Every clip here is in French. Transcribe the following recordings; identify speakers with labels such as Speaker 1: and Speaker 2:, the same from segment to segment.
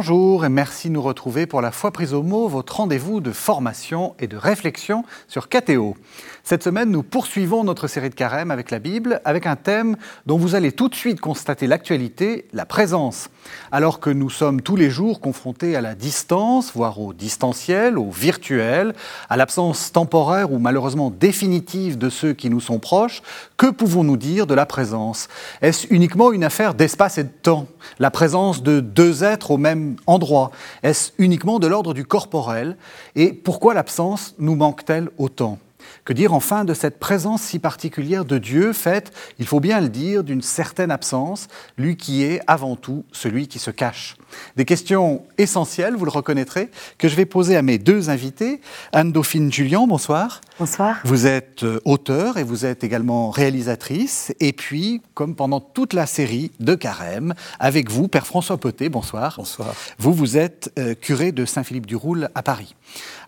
Speaker 1: Bonjour et merci de nous retrouver pour la foi prise au mot, votre rendez-vous de formation et de réflexion sur KTO. Cette semaine, nous poursuivons notre série de carême avec la Bible, avec un thème dont vous allez tout de suite constater l'actualité, la présence. Alors que nous sommes tous les jours confrontés à la distance, voire au distanciel, au virtuel, à l'absence temporaire ou malheureusement définitive de ceux qui nous sont proches, que pouvons-nous dire de la présence? Est-ce uniquement une affaire d'espace et de temps? La présence de deux êtres au même endroit Est-ce uniquement de l'ordre du corporel? Et pourquoi l'absence nous manque-t-elle autant? Que dire enfin de cette présence si particulière de Dieu, faite, il faut bien le dire, d'une certaine absence, lui qui est avant tout celui qui se cache Des questions essentielles, vous le reconnaîtrez, que je vais poser à mes deux invités. Anne-Dauphine Julien, bonsoir.
Speaker 2: Bonsoir.
Speaker 1: Vous êtes euh, auteur et vous êtes également réalisatrice. Et puis, comme pendant toute la série de Carême, avec vous, Père François Poté, bonsoir.
Speaker 3: Bonsoir.
Speaker 1: Vous, vous êtes euh, curé de Saint-Philippe-du-Roule à Paris.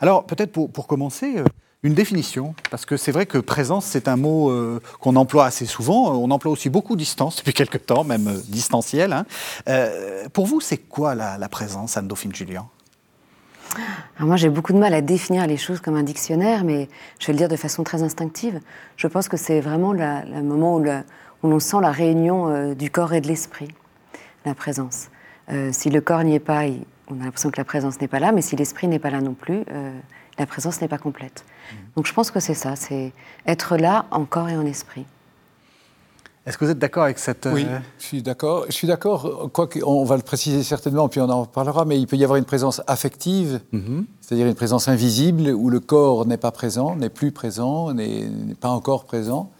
Speaker 1: Alors, peut-être pour, pour commencer... Euh, une définition, parce que c'est vrai que présence, c'est un mot euh, qu'on emploie assez souvent. On emploie aussi beaucoup distance depuis quelque temps, même euh, distanciel. Hein. Euh, pour vous, c'est quoi la, présence, Anne-Dauphine Julien?
Speaker 2: Moi, j'ai beaucoup de mal à définir les choses comme un dictionnaire, mais je vais le dire de façon très instinctive. Je pense que c'est vraiment le moment où, l'on sent la réunion du corps et de l'esprit, la présence. si le corps n'y est pas, on a l'impression que la présence n'est pas là, mais si l'esprit n'est pas là non plus, la présence n'est pas complète. Donc je pense que c'est ça, c'est être là en corps et en esprit.
Speaker 1: Est-ce que vous êtes d'accord avec cette...
Speaker 3: Oui, euh, je suis d'accord. Je suis d'accord, quoi qu'on va le préciser certainement, puis on en parlera, mais il peut y avoir une présence affective, mmh. c'est-à-dire une présence invisible où le corps n'est pas présent, n'est plus présent, n'est pas encore présent.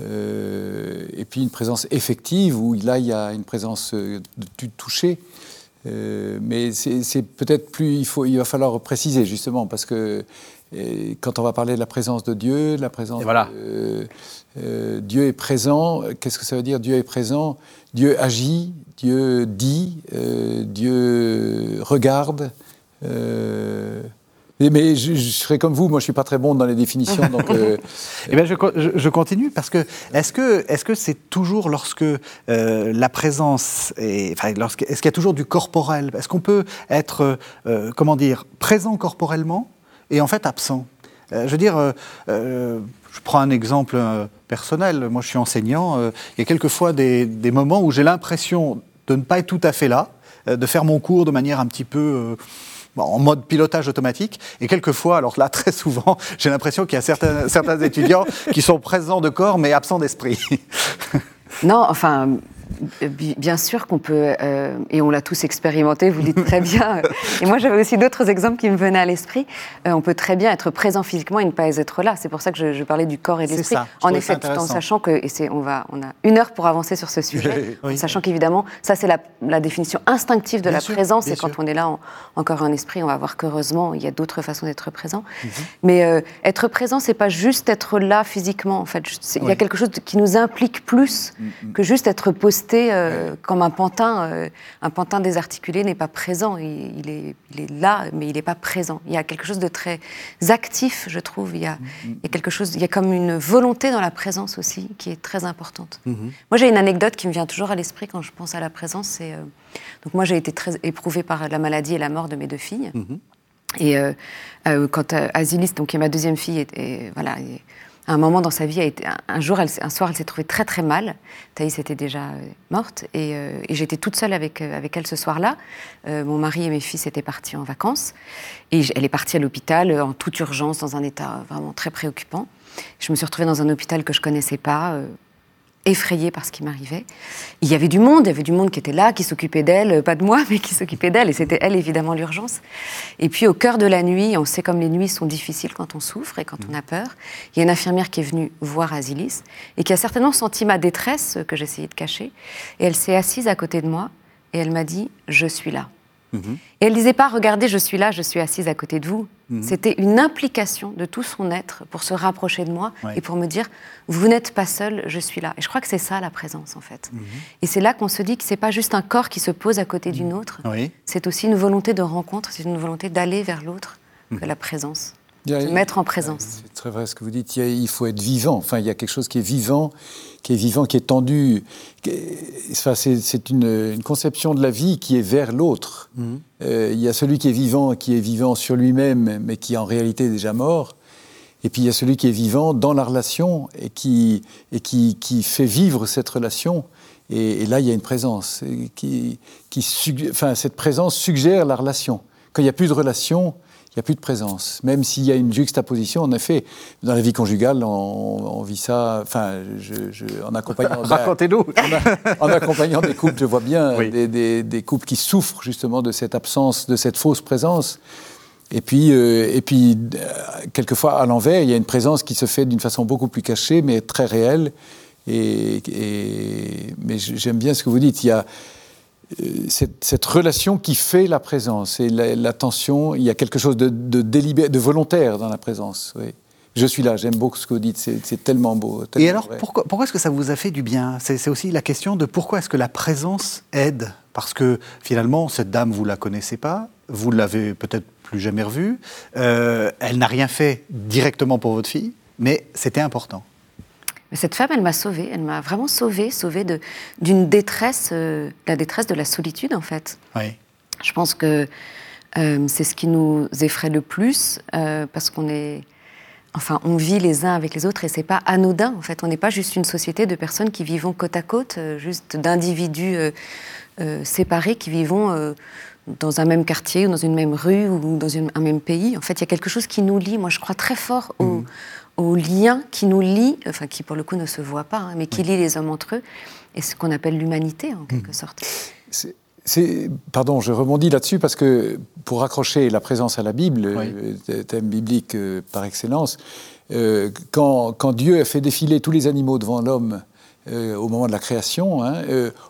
Speaker 3: Euh, et puis une présence effective où là il y a une présence euh, du toucher. Euh, mais c'est peut-être plus, il, faut, il va falloir préciser justement, parce que quand on va parler de la présence de Dieu, de la présence
Speaker 1: voilà.
Speaker 3: de, euh, Dieu est présent, qu'est-ce que ça veut dire Dieu est présent, Dieu agit, Dieu dit, euh, Dieu regarde. Mais je, serai comme vous, moi je ne suis pas très bon dans les définitions. donc,
Speaker 1: euh, eh bien, je, je, continue parce que est-ce que est-ce que c'est toujours lorsque euh, la présence est, enfin, lorsque, est-ce qu'il y a toujours du corporel? Est-ce qu'on peut être euh, comment dire présent corporellement et en fait absent? Je veux dire, je prends un exemple personnel. Moi, je suis enseignant. il y a quelquefois des, des moments où j'ai l'impression de ne pas être tout à fait là, de faire mon cours de manière un petit peu en mode pilotage automatique. Et quelquefois, alors là, très souvent, j'ai l'impression qu'il y a certains, certains étudiants qui sont présents de corps mais absents d'esprit.
Speaker 2: non, enfin, Bien sûr qu'on peut, euh, et on l'a tous expérimenté, vous le dites très bien. et moi, j'avais aussi d'autres exemples qui me venaient à l'esprit. Euh, on peut très bien être présent physiquement et ne pas être là. C'est pour ça que je, parlais du corps et de l'esprit. En effet, tout en sachant que, et on, va, on a une heure pour avancer sur ce sujet, en sachant qu'évidemment, ça c'est la, définition instinctive de la présence. Et quand on est là en, encore en esprit, on va voir qu'heureusement, il y a d'autres façons d'être présent. Mhm. Mais euh, être présent, c'est pas juste être là physiquement. En fait, il y a quelque chose qui nous implique plus mm, mm. que juste être euh, comme un pantin. Euh, un pantin désarticulé n'est pas présent. Il, est, il, est, là, mais il n'est pas présent. Il y a quelque chose de très actif, je trouve. Il y, a, il y a quelque chose, il y a comme une volonté dans la présence aussi qui est très importante. Moi, j'ai une anecdote qui me vient toujours à l'esprit quand je pense à la présence. C'est euh, donc moi, j'ai été très éprouvée par la maladie et la mort de mes deux filles. Et quand Azilis, donc qui est ma deuxième fille, et, voilà un moment dans sa vie, a été, un, jour, un soir, elle s'est trouvée très très mal. Thaïs était déjà euh, morte euh, et, j'étais toute seule avec, euh, avec elle ce soir-là. mon mari et mes fils étaient partis en vacances et elle est partie à l'hôpital en toute urgence, dans un état vraiment très préoccupant. Je me suis retrouvée dans un hôpital que je connaissais pas effrayée par ce qui m'arrivait. Il y avait du monde, il y avait du monde qui était là, qui s'occupait d'elle, pas de moi, mais qui s'occupait d'elle, et c'était elle évidemment l'urgence. Et puis au cœur de la nuit, on sait comme les nuits sont difficiles quand on souffre et quand on a peur, il y a une infirmière qui est venue voir Asilis et qui a certainement senti ma détresse que j'essayais de cacher, et elle s'est assise à côté de moi et elle m'a dit « je suis là ». Mhm. Et elle disait pas, regardez, je suis là, je suis assise à côté de vous. Mhm. C'était une implication de tout son être pour se rapprocher de moi et pour me dire, vous n'êtes pas seul, je suis là. Et je crois que c'est ça la présence en fait. Mhm. Et c'est là qu'on se dit que c'est pas juste un corps qui se pose à côté d'une autre. C'est aussi une volonté de rencontre, c'est une volonté d'aller vers l'autre que la présence. Se mettre en présence.
Speaker 3: C'est très vrai ce que vous dites. Il, faut être vivant. Enfin, il y a quelque chose qui est vivant, qui est vivant, qui est tendu. Enfin, c'est une, conception de la vie qui est vers l'autre. Mhm. Euh, il y a celui qui est vivant, qui est vivant sur lui-même, mais qui en réalité est déjà mort. Et puis il y a celui qui est vivant dans la relation et qui, et qui, qui fait vivre cette relation. Et, là, il y a une présence. Qui, qui, enfin, cette présence suggère la relation. Quand il n'y a plus de relation, n'y a plus de présence. Même s'il y a une juxtaposition, en effet, dans la vie conjugale, on, vit ça, enfin, je, en accompagnant...
Speaker 1: Racontez-nous
Speaker 3: en, accompagnant des couples, je vois bien des, des, couples qui souffrent justement de cette absence, de cette fausse présence. Et puis, euh, et puis euh, quelquefois, à l'envers, il y a une présence qui se fait d'une façon beaucoup plus cachée, mais très réelle. Et, mais j'aime bien ce que vous dites. Il y a euh, cette, relation qui fait la présence et l'attention. il y a quelque chose de, de, de volontaire dans la présence. Oui. Je suis là, j'aime beaucoup ce que vous dites, c'est tellement beau.
Speaker 1: et alors, pourquoi, pourquoi est-ce que ça vous a fait du bien? C'est aussi la question de pourquoi est-ce que la présence aide? Parce que finalement, cette dame, vous la connaissez pas, vous l'avez peut-être plus jamais revue, euh, elle n'a rien fait directement pour votre fille, mais c'était important.
Speaker 2: Cette femme, elle m'a sauvée, elle m'a vraiment sauvée, sauvée d'une détresse, euh, la détresse de la solitude en fait.
Speaker 1: Oui.
Speaker 2: Je pense que euh, c'est ce qui nous effraie le plus, euh, parce qu'on est, enfin, on vit les uns avec les autres et c'est pas anodin en fait. On n'est pas juste une société de personnes qui vivons côte à côte, juste d'individus séparés qui vivons dans un même quartier ou dans une même rue ou dans un même pays. En fait, il y a quelque chose qui nous lie. Moi, je crois très fort au, mmh au lien qui nous lie, enfin qui pour le coup ne se voit pas, hein, mais qui lie les hommes entre eux, et ce qu'on appelle l'humanité en quelque hmm. sorte.
Speaker 3: C'est, pardon, je rebondis là-dessus parce que pour raccrocher la présence à la Bible, euh, thème biblique euh, par excellence, euh, quand, quand, Dieu a fait défiler tous les animaux devant l'homme au moment de la création, hein,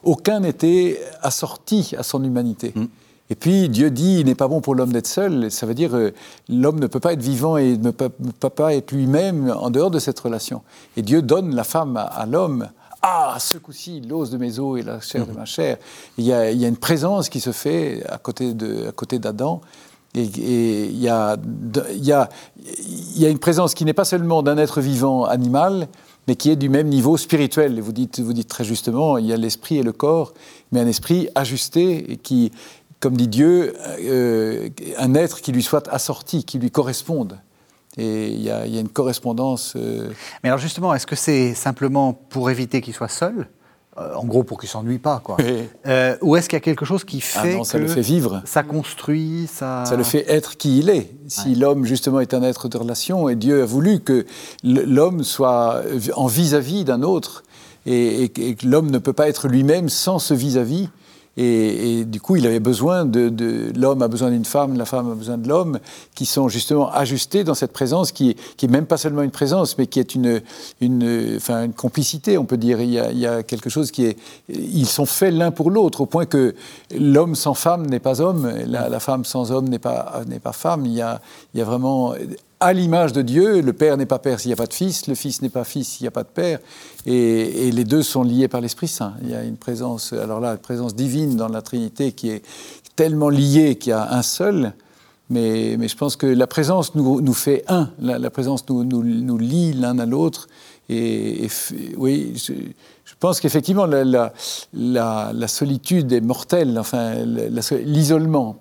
Speaker 3: aucun n'était assorti à son humanité. Hmm. Et puis Dieu dit, il n'est pas bon pour l'homme d'être seul. Ça veut dire, euh, l'homme ne peut pas être vivant et ne peut, pas être lui-même en dehors de cette relation. Et Dieu donne la femme à, l'homme. Ah, ce coup-ci, l'os de mes os et la chair de ma chair. Il y, a, il y, a, une présence qui se fait à côté d'Adam. Et, il, y a, il, y a, il y a une présence qui n'est pas seulement d'un être vivant animal, mais qui est du même niveau spirituel. Et vous dites, vous dites très justement, il y a l'esprit et le corps, mais un esprit ajusté et qui, comme dit Dieu, euh, un être qui lui soit assorti, qui lui corresponde. Et il y, a une correspondance. Euh,
Speaker 1: Mais alors justement, est-ce que c'est simplement pour éviter qu'il soit seul euh, en gros, pour qu'il s'ennuie pas, quoi. ou est-ce qu'il y a quelque chose qui ah fait
Speaker 3: non, ça le fait vivre
Speaker 1: Ça construit, ça.
Speaker 3: Ça le fait être qui il est. Si l'homme justement est un être de relation, et Dieu a voulu que l'homme soit en vis-à-vis d'un autre, et, que l'homme ne peut pas être lui-même sans ce vis-à-vis. vis à vis et, du coup, il avait besoin de, l'homme a besoin d'une femme, la femme a besoin de l'homme, qui sont justement ajustés dans cette présence qui est, même pas seulement une présence, mais qui est une, une, enfin, une complicité, on peut dire. Il y, a, quelque chose qui est, ils sont faits l'un pour l'autre, au point que l'homme sans femme n'est pas homme, la, femme sans homme n'est pas, n'est pas femme. Il y a, il y a vraiment à l'image de Dieu. Le Père n'est pas Père s'il n'y a pas de Fils, le Fils n'est pas Fils s'il n'y a pas de Père. Et, les deux sont liés par l'Esprit Saint. Il y a une présence, alors là, une présence divine dans la Trinité qui est tellement liée qu'il y a un seul. Mais, mais, je pense que la présence nous, nous fait un. La, présence nous, nous, nous lie l'un à l'autre. Et, oui, je, pense qu'effectivement, la, la, solitude est mortelle. Enfin, l'isolement.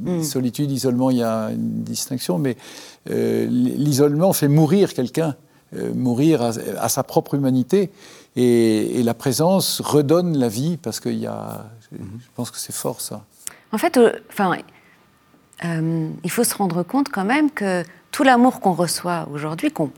Speaker 3: Mm. Solitude, isolement, il y a une distinction, mais l'isolement fait mourir quelqu'un, euh, mourir à, sa propre humanité, et, la présence redonne la vie parce qu'il y a. Je, pense que c'est fort ça.
Speaker 2: En fait, euh, enfin, il faut se rendre compte quand même que tout l'amour qu'on reçoit aujourd'hui, qu'on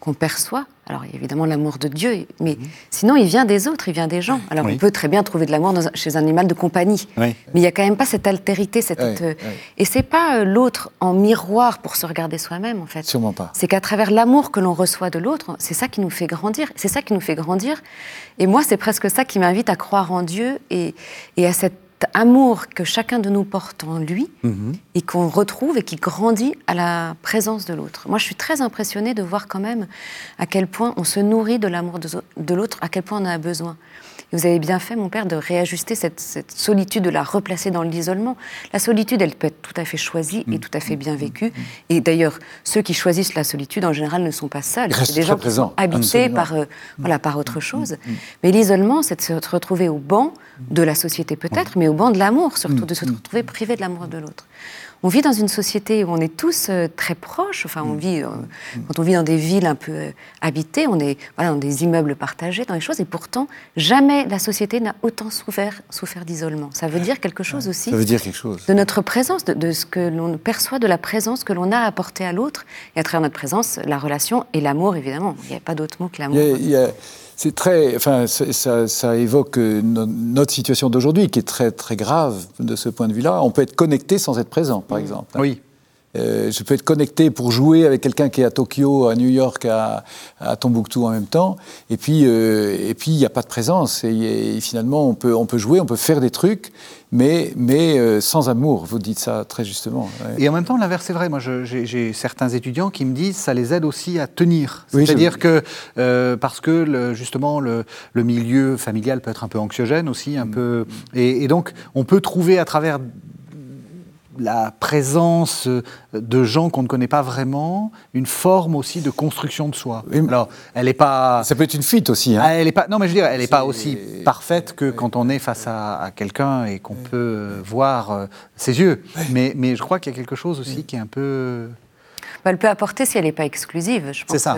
Speaker 2: qu'on perçoit. Alors, il y a évidemment l'amour de Dieu, mais mhm. sinon, il vient des autres, il vient des gens. Alors, on peut très bien trouver de l'amour chez un animal de compagnie, mais il n'y a quand même pas cette altérité. Cette, euh, Et c'est pas euh, l'autre en miroir pour se regarder soi-même, en fait.
Speaker 3: Sûrement pas.
Speaker 2: C'est qu'à travers l'amour que l'on reçoit de l'autre, c'est ça qui nous fait grandir. C'est ça qui nous fait grandir. Et moi, c'est presque ça qui m'invite à croire en Dieu et, et à cette amour que chacun de nous porte en lui mhm. et qu'on retrouve et qui grandit à la présence de l'autre. Moi, je suis très impressionnée de voir quand même à quel point on se nourrit de l'amour de l'autre, à quel point on en a besoin. Et vous avez bien fait, mon père, de réajuster cette, solitude, de la replacer dans l'isolement. La solitude, elle peut être tout à fait choisie et mm. tout à fait bien vécue. Et d'ailleurs, ceux qui choisissent la solitude, en général, ne sont pas seuls.
Speaker 3: C'est des gens qui sont
Speaker 2: habités par, euh, voilà, par autre chose. Mais l'isolement, c'est de se retrouver au banc de la société peut-être, mais au banc de l'amour, surtout de se retrouver privé de l'amour de l'autre on vit dans une société où on est tous euh, très proches. Enfin, on mm. vit, euh, mm. quand on vit dans des villes un peu euh, habitées, on est voilà, dans des immeubles partagés, dans des choses. Et pourtant, jamais la société n'a autant souffert, souffert d'isolement. Ça veut dire quelque chose aussi.
Speaker 3: Ça veut dire quelque chose.
Speaker 2: De notre présence, de, ce que l'on perçoit de la présence que l'on a apportée à l'autre. Et à travers notre présence, la relation et l'amour, évidemment. Il n'y a pas d'autre mot que l'amour
Speaker 3: c'est très, enfin, ça, évoque euh, notre situation d'aujourd'hui qui est très très grave de ce point de vue-là. On peut être connecté sans être présent, par exemple.
Speaker 1: Oui.
Speaker 3: Euh, je peux être connecté pour jouer avec quelqu'un qui est à Tokyo, à New York, à, à Tombouctou en même temps. Et puis, euh, et puis il n'y a pas de présence. Et, finalement, on peut, on peut jouer, on peut faire des trucs, mais, mais euh, sans amour. Vous dites ça très justement.
Speaker 1: Et en même temps, l'inverse est vrai. Moi, j'ai certains étudiants qui me disent ça les aide aussi à tenir. C'est-à-dire que parce que le, justement le, le, milieu familial peut être un peu anxiogène aussi, un mm. peu. Et, et donc, on peut trouver à travers la présence de gens qu'on ne connaît pas vraiment, une forme aussi de construction de soi. Alors, elle n'est pas.
Speaker 3: Ça peut être une fuite aussi. Hein.
Speaker 1: Ah, elle est pas. Non, mais je veux dire, elle n'est pas aussi parfaite que quand on est face à, quelqu'un et qu'on peut voir euh, ses yeux. Mais, mais je crois qu'il y a quelque chose aussi qui est un peu.
Speaker 2: Bah, elle peut apporter si elle n'est pas exclusive.
Speaker 1: C'est ça.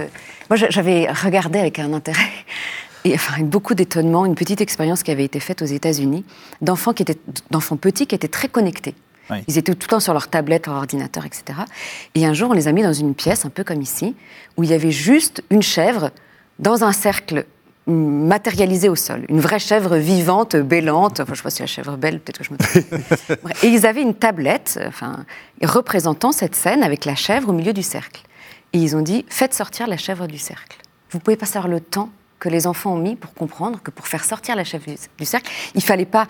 Speaker 2: Moi, j'avais regardé avec un intérêt et enfin, avec beaucoup d'étonnement, une petite expérience qui avait été faite aux États-Unis d'enfants qui étaient, d'enfants petits qui étaient très connectés. Ils étaient tout le temps sur leur tablette, leur ordinateur, etc. Et un jour, on les a mis dans une pièce, un peu comme ici, où il y avait juste une chèvre dans un cercle matérialisé au sol. Une vraie chèvre vivante, bellante. Enfin, je ne sais pas si la chèvre belle, peut-être que je me trompe. et ils avaient une tablette enfin, représentant cette scène avec la chèvre au milieu du cercle. Et ils ont dit faites sortir la chèvre du cercle. Vous pouvez pas savoir le temps que les enfants ont mis pour comprendre que pour faire sortir la chèvre du, cercle, il fallait pas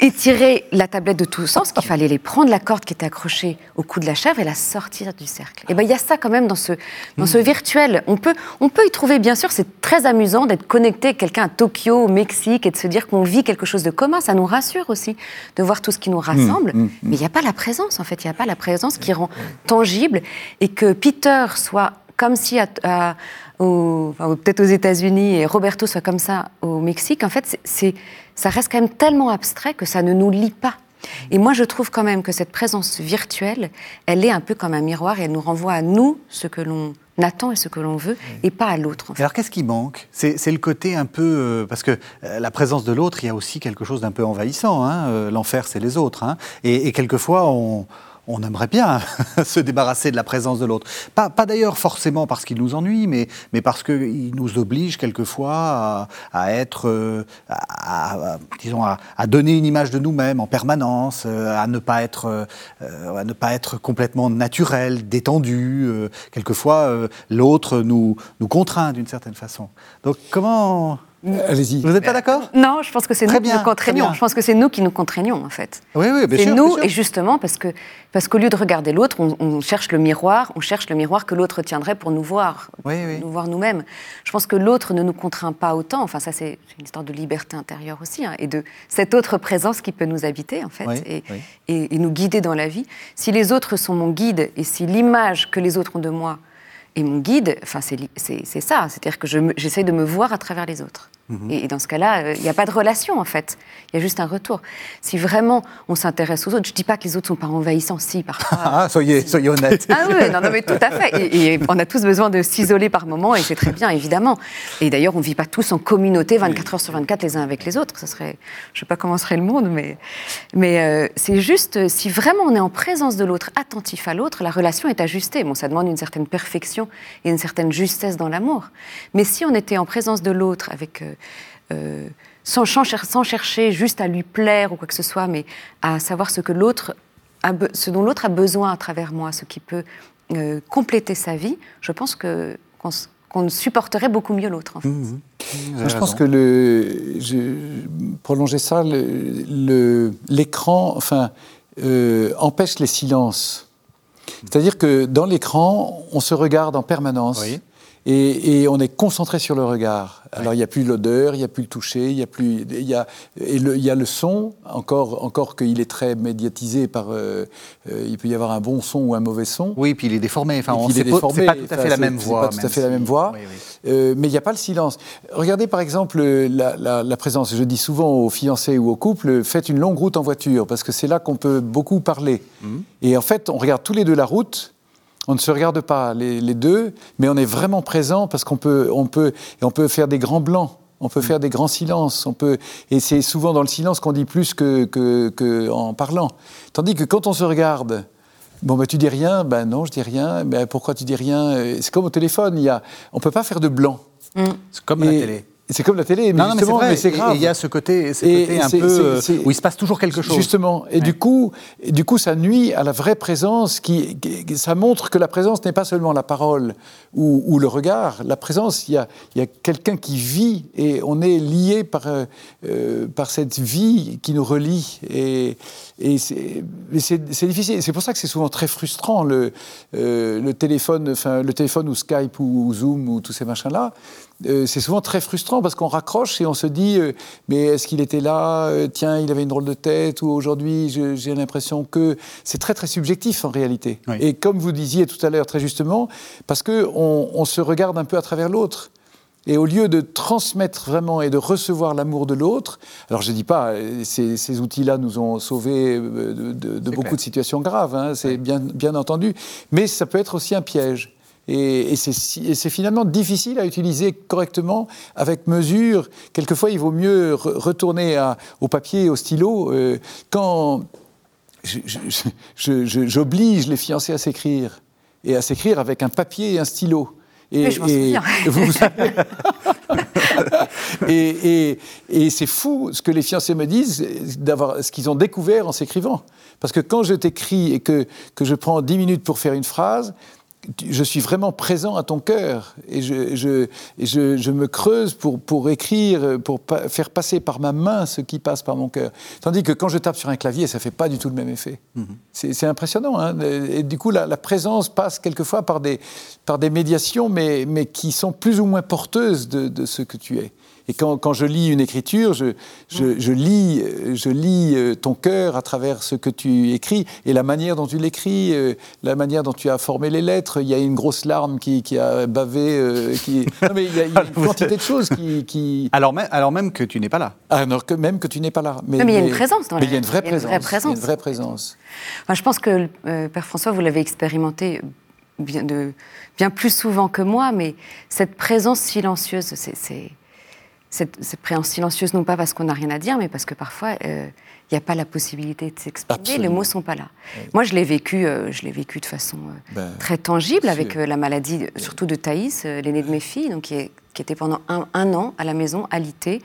Speaker 2: étirer la tablette de tous sens, qu'il fallait les prendre la corde qui était accrochée au cou de la chèvre et la sortir du cercle. Et ben il y a ça quand même dans ce dans ce virtuel. On peut on peut y trouver bien sûr, c'est très amusant d'être connecté à quelqu'un à Tokyo, au Mexique et de se dire qu'on vit quelque chose de commun. Ça nous rassure aussi de voir tout ce qui nous rassemble. Mmh, mmh, mmh. Mais il n'y a pas la présence en fait. Il n'y a pas la présence qui rend tangible et que Peter soit comme si à peut-être aux États-Unis et Roberto soit comme ça au Mexique, en fait, c'est, ça reste quand même tellement abstrait que ça ne nous lie pas. Et moi, je trouve quand même que cette présence virtuelle, elle est un peu comme un miroir et elle nous renvoie à nous ce que l'on attend et ce que l'on veut, et pas à l'autre.
Speaker 1: Alors qu'est-ce qui manque? C'est, le côté un peu... Euh, parce que euh, la présence de l'autre, il y a aussi quelque chose d'un peu envahissant. Hein, euh, l'enfer, c'est les autres. Hein, et, et, quelquefois, on on aimerait bien se débarrasser de la présence de l'autre. Pas, d'ailleurs forcément parce qu'il nous ennuie, mais, mais parce qu'il nous oblige quelquefois à, être, euh, disons, à, donner une image de nous-mêmes en permanence, euh, à ne pas être, euh, à ne pas être complètement naturel, détendu. Quelquefois, l'autre nous, nous contraint d'une certaine façon. Donc comment
Speaker 3: Allez-y.
Speaker 1: Vous n'êtes pas d'accord
Speaker 2: Non, je pense que c'est nous qui nous contraignons. Je pense que c'est nous qui nous contraignons, en fait.
Speaker 1: Oui, oui, bien
Speaker 2: sûr. C'est nous, et justement, parce que parce qu'au lieu de regarder l'autre, on, cherche le miroir, on cherche le miroir que l'autre tiendrait pour nous voir, nous voir nous-mêmes. Je pense que l'autre ne nous contraint pas autant. Enfin, ça, c'est une histoire de liberté intérieure aussi, hein, et de cette autre présence qui peut nous habiter, en fait, et, et nous guider dans la vie. Si les autres sont mon guide, et si l'image que les autres ont de moi et mon guide, enfin, c'est ça, c'est-à-dire que j'essaie de me voir à travers les autres. Mhm. Et, dans ce cas-là, euh, il n'y a pas de relation, en fait. Il y a juste un retour. Si vraiment on s'intéresse aux autres, je ne dis pas que les autres ne sont pas envahissants, si, parfois.
Speaker 1: Ah, soyez, soyez honnête.
Speaker 2: Ah oui, non, non, mais tout à fait. Et, on a tous besoin de s'isoler par moments, et c'est très bien, évidemment. Et d'ailleurs, on ne vit pas tous en communauté 24 heures sur 24 les uns avec les autres. Ça serait, je ne sais pas comment serait le monde, mais, mais euh, c'est juste, si vraiment on est en présence de l'autre, attentif à l'autre, la relation est ajustée. Bon, ça demande une certaine perfection et une certaine justesse dans l'amour. Mais si on était en présence de l'autre avec... Euh, euh, sans, sans, chercher juste à lui plaire ou quoi que ce soit, mais à savoir ce, que l'autre ce dont l'autre a besoin à travers moi, ce qui peut euh, compléter sa vie, je pense que, qu'on, supporterait beaucoup mieux l'autre.
Speaker 3: Mmh, mmh. je pense que le, prolonger ça, le, l'écran enfin, euh, empêche les silences. C'est-à-dire que dans l'écran, on se regarde en permanence. Et, on est concentré sur le regard. Alors, il n'y a plus l'odeur, il n'y a plus le toucher, il y a plus. Il y a, et le, il y a le son, encore, encore qu'il est très médiatisé par. Euh, euh, il peut y avoir un bon son ou un mauvais son.
Speaker 1: Oui, puis il est déformé. Enfin, on n'est pas, tout à fait la même voix.
Speaker 3: pas tout à fait la même voix. mais il n'y a pas le silence. Regardez par exemple la, présence. Je dis souvent aux fiancés ou aux couples faites une longue route en voiture, parce que c'est là qu'on peut beaucoup parler. Mhm. Et en fait, on regarde tous les deux la route on ne se regarde pas les, deux, mais on est vraiment présent parce qu'on peut, on peut, et on peut faire des grands blancs. On peut faire des grands silences, on peut, et c'est souvent dans le silence qu'on dit plus que, que, en parlant. Tandis que quand on se regarde, bon ben tu dis rien, ben non je dis rien, ben pourquoi tu dis rien? C'est comme au téléphone, il y a, on peut pas faire de blanc.
Speaker 1: Mm. C'est comme la télé.
Speaker 3: C'est comme la télé, mais justement, mais c'est grave.
Speaker 1: Il y a ce côté, un peu où il se passe toujours quelque chose.
Speaker 3: Justement, et du coup, du coup, ça nuit à la vraie présence. Qui, ça montre que la présence n'est pas seulement la parole ou, le regard. La présence, il y a, il y a quelqu'un qui vit et on est lié par euh, euh, par cette vie qui nous relie. Et, et c'est difficile. C'est pour ça que c'est souvent très frustrant le euh, le téléphone, enfin le téléphone ou Skype ou, ou Zoom ou tous ces machins là. C'est souvent très frustrant parce qu'on raccroche et on se dit euh, mais est-ce qu'il était là? Euh, Tiens, il avait une drôle de tête ou aujourd'hui j'ai l'impression que c'est très très subjectif en réalité. Et comme vous disiez tout à l'heure très justement, parce que on, se regarde un peu à travers l'autre. Et au lieu de transmettre vraiment et de recevoir l'amour de l'autre, alors je ne dis pas, euh, ces, outils-là nous ont sauvés de, beaucoup de situations graves, hein, c'est bien, bien entendu, mais ça peut être aussi un piège. Et, c'est finalement difficile à utiliser correctement, avec mesure. Quelquefois, il vaut mieux retourner au papier et au stylo. Euh, quand j'oblige les fiancés à s'écrire, et à s'écrire avec un papier et un stylo.
Speaker 2: Et, je m'en souviens.
Speaker 3: et, et c'est fou ce que les fiancés me disent, d'avoir ce qu'ils ont découvert en s'écrivant. Parce que quand je t'écris et que, que je prends 10 minutes pour faire une phrase, je suis vraiment présent à ton cœur et je, je, me creuse pour, pour écrire, pour faire passer par ma main ce qui passe par mon cœur. Tandis que quand je tape sur un clavier, ça ne fait pas du tout le même effet. Mhm. C'est impressionnant. Hein. et du coup, la, présence passe quelquefois par des, par des médiations, mais, mais qui sont plus ou moins porteuses de, de ce que tu es. Et quand, je lis une écriture, je, je, lis, je lis euh, ton cœur à travers ce que tu écris et la manière dont tu l'écris, euh, la manière dont tu as formé les lettres. Il y a une grosse larme qui, a bavé. Euh, qui... Non, mais il y a, une quantité de choses qui.
Speaker 1: Alors, même, alors même que tu n'es pas là.
Speaker 3: Alors que même que tu n'es pas là.
Speaker 2: Mais, mais il y a une présence dans
Speaker 3: Mais il y a une vraie présence.
Speaker 2: Vraie présence.
Speaker 3: une vraie présence.
Speaker 2: je pense que, Père François, vous l'avez expérimenté bien, de, bien plus souvent que moi, mais cette présence silencieuse, c'est cette, cette silencieuse, non pas parce qu'on n'a rien à dire, mais parce que parfois, euh, il n'y a pas la possibilité de s'exprimer, les mots ne sont pas là. Moi, je l'ai vécu, euh, je l'ai vécu de façon euh, ben, très tangible avec la maladie, surtout de Thaïs, l'aînée de mes filles, donc, qui, était pendant un, an à la maison, alitée,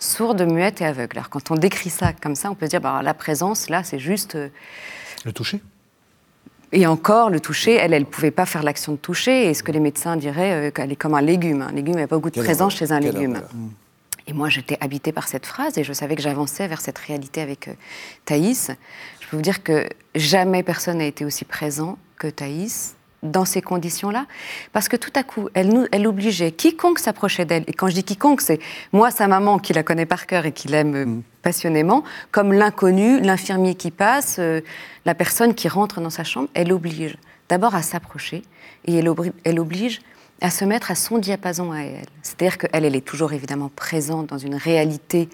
Speaker 2: sourde, muette et aveugle. Alors, quand on décrit ça comme ça, on peut se dire, bah, la présence, là, c'est juste...
Speaker 1: le toucher?
Speaker 2: Et encore, le toucher, elle, elle ne pouvait pas faire l'action de toucher. Et ce que les médecins diraient, qu'elle est comme un légume. Un légume, il n'y a pas beaucoup de présence chez un légume. Et moi, j'étais habitée par cette phrase et je savais que j'avançais vers cette réalité avec euh, Thaïs. Je peux vous dire que jamais personne n'a été aussi présent que Thaïs dans ces conditions-là, parce que tout à coup, elle, nous, elle obligeait quiconque s'approchait d'elle, et quand je dis quiconque, c'est moi, sa maman, qui la connaît par cœur et qui l'aime euh, mm. passionnément, comme l'inconnu, l'infirmier qui passe, euh, la personne qui rentre dans sa chambre, elle oblige d'abord à s'approcher, et elle, elle oblige à se mettre à son diapason à elle. C'est-à-dire qu'elle, elle est toujours évidemment présente dans une réalité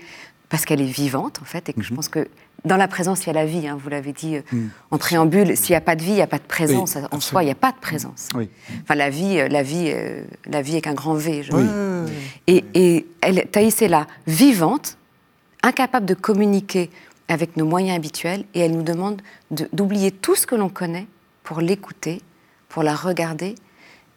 Speaker 2: parce qu'elle est vivante en fait, et que je mhm. pense que dans la présence, il y a la vie, hein, vous l'avez dit euh, mhm. en préambule, s'il n'y a pas de vie, il n'y a pas de présence. en soi, il n'y a pas de présence. Enfin, la vie, euh, la vie, euh, la vie avec un grand V. Je et, et elle, Thaïs est là, vivante, incapable de communiquer avec nos moyens habituels, et elle nous demande d'oublier tout ce que l'on connaît pour l'écouter, pour la regarder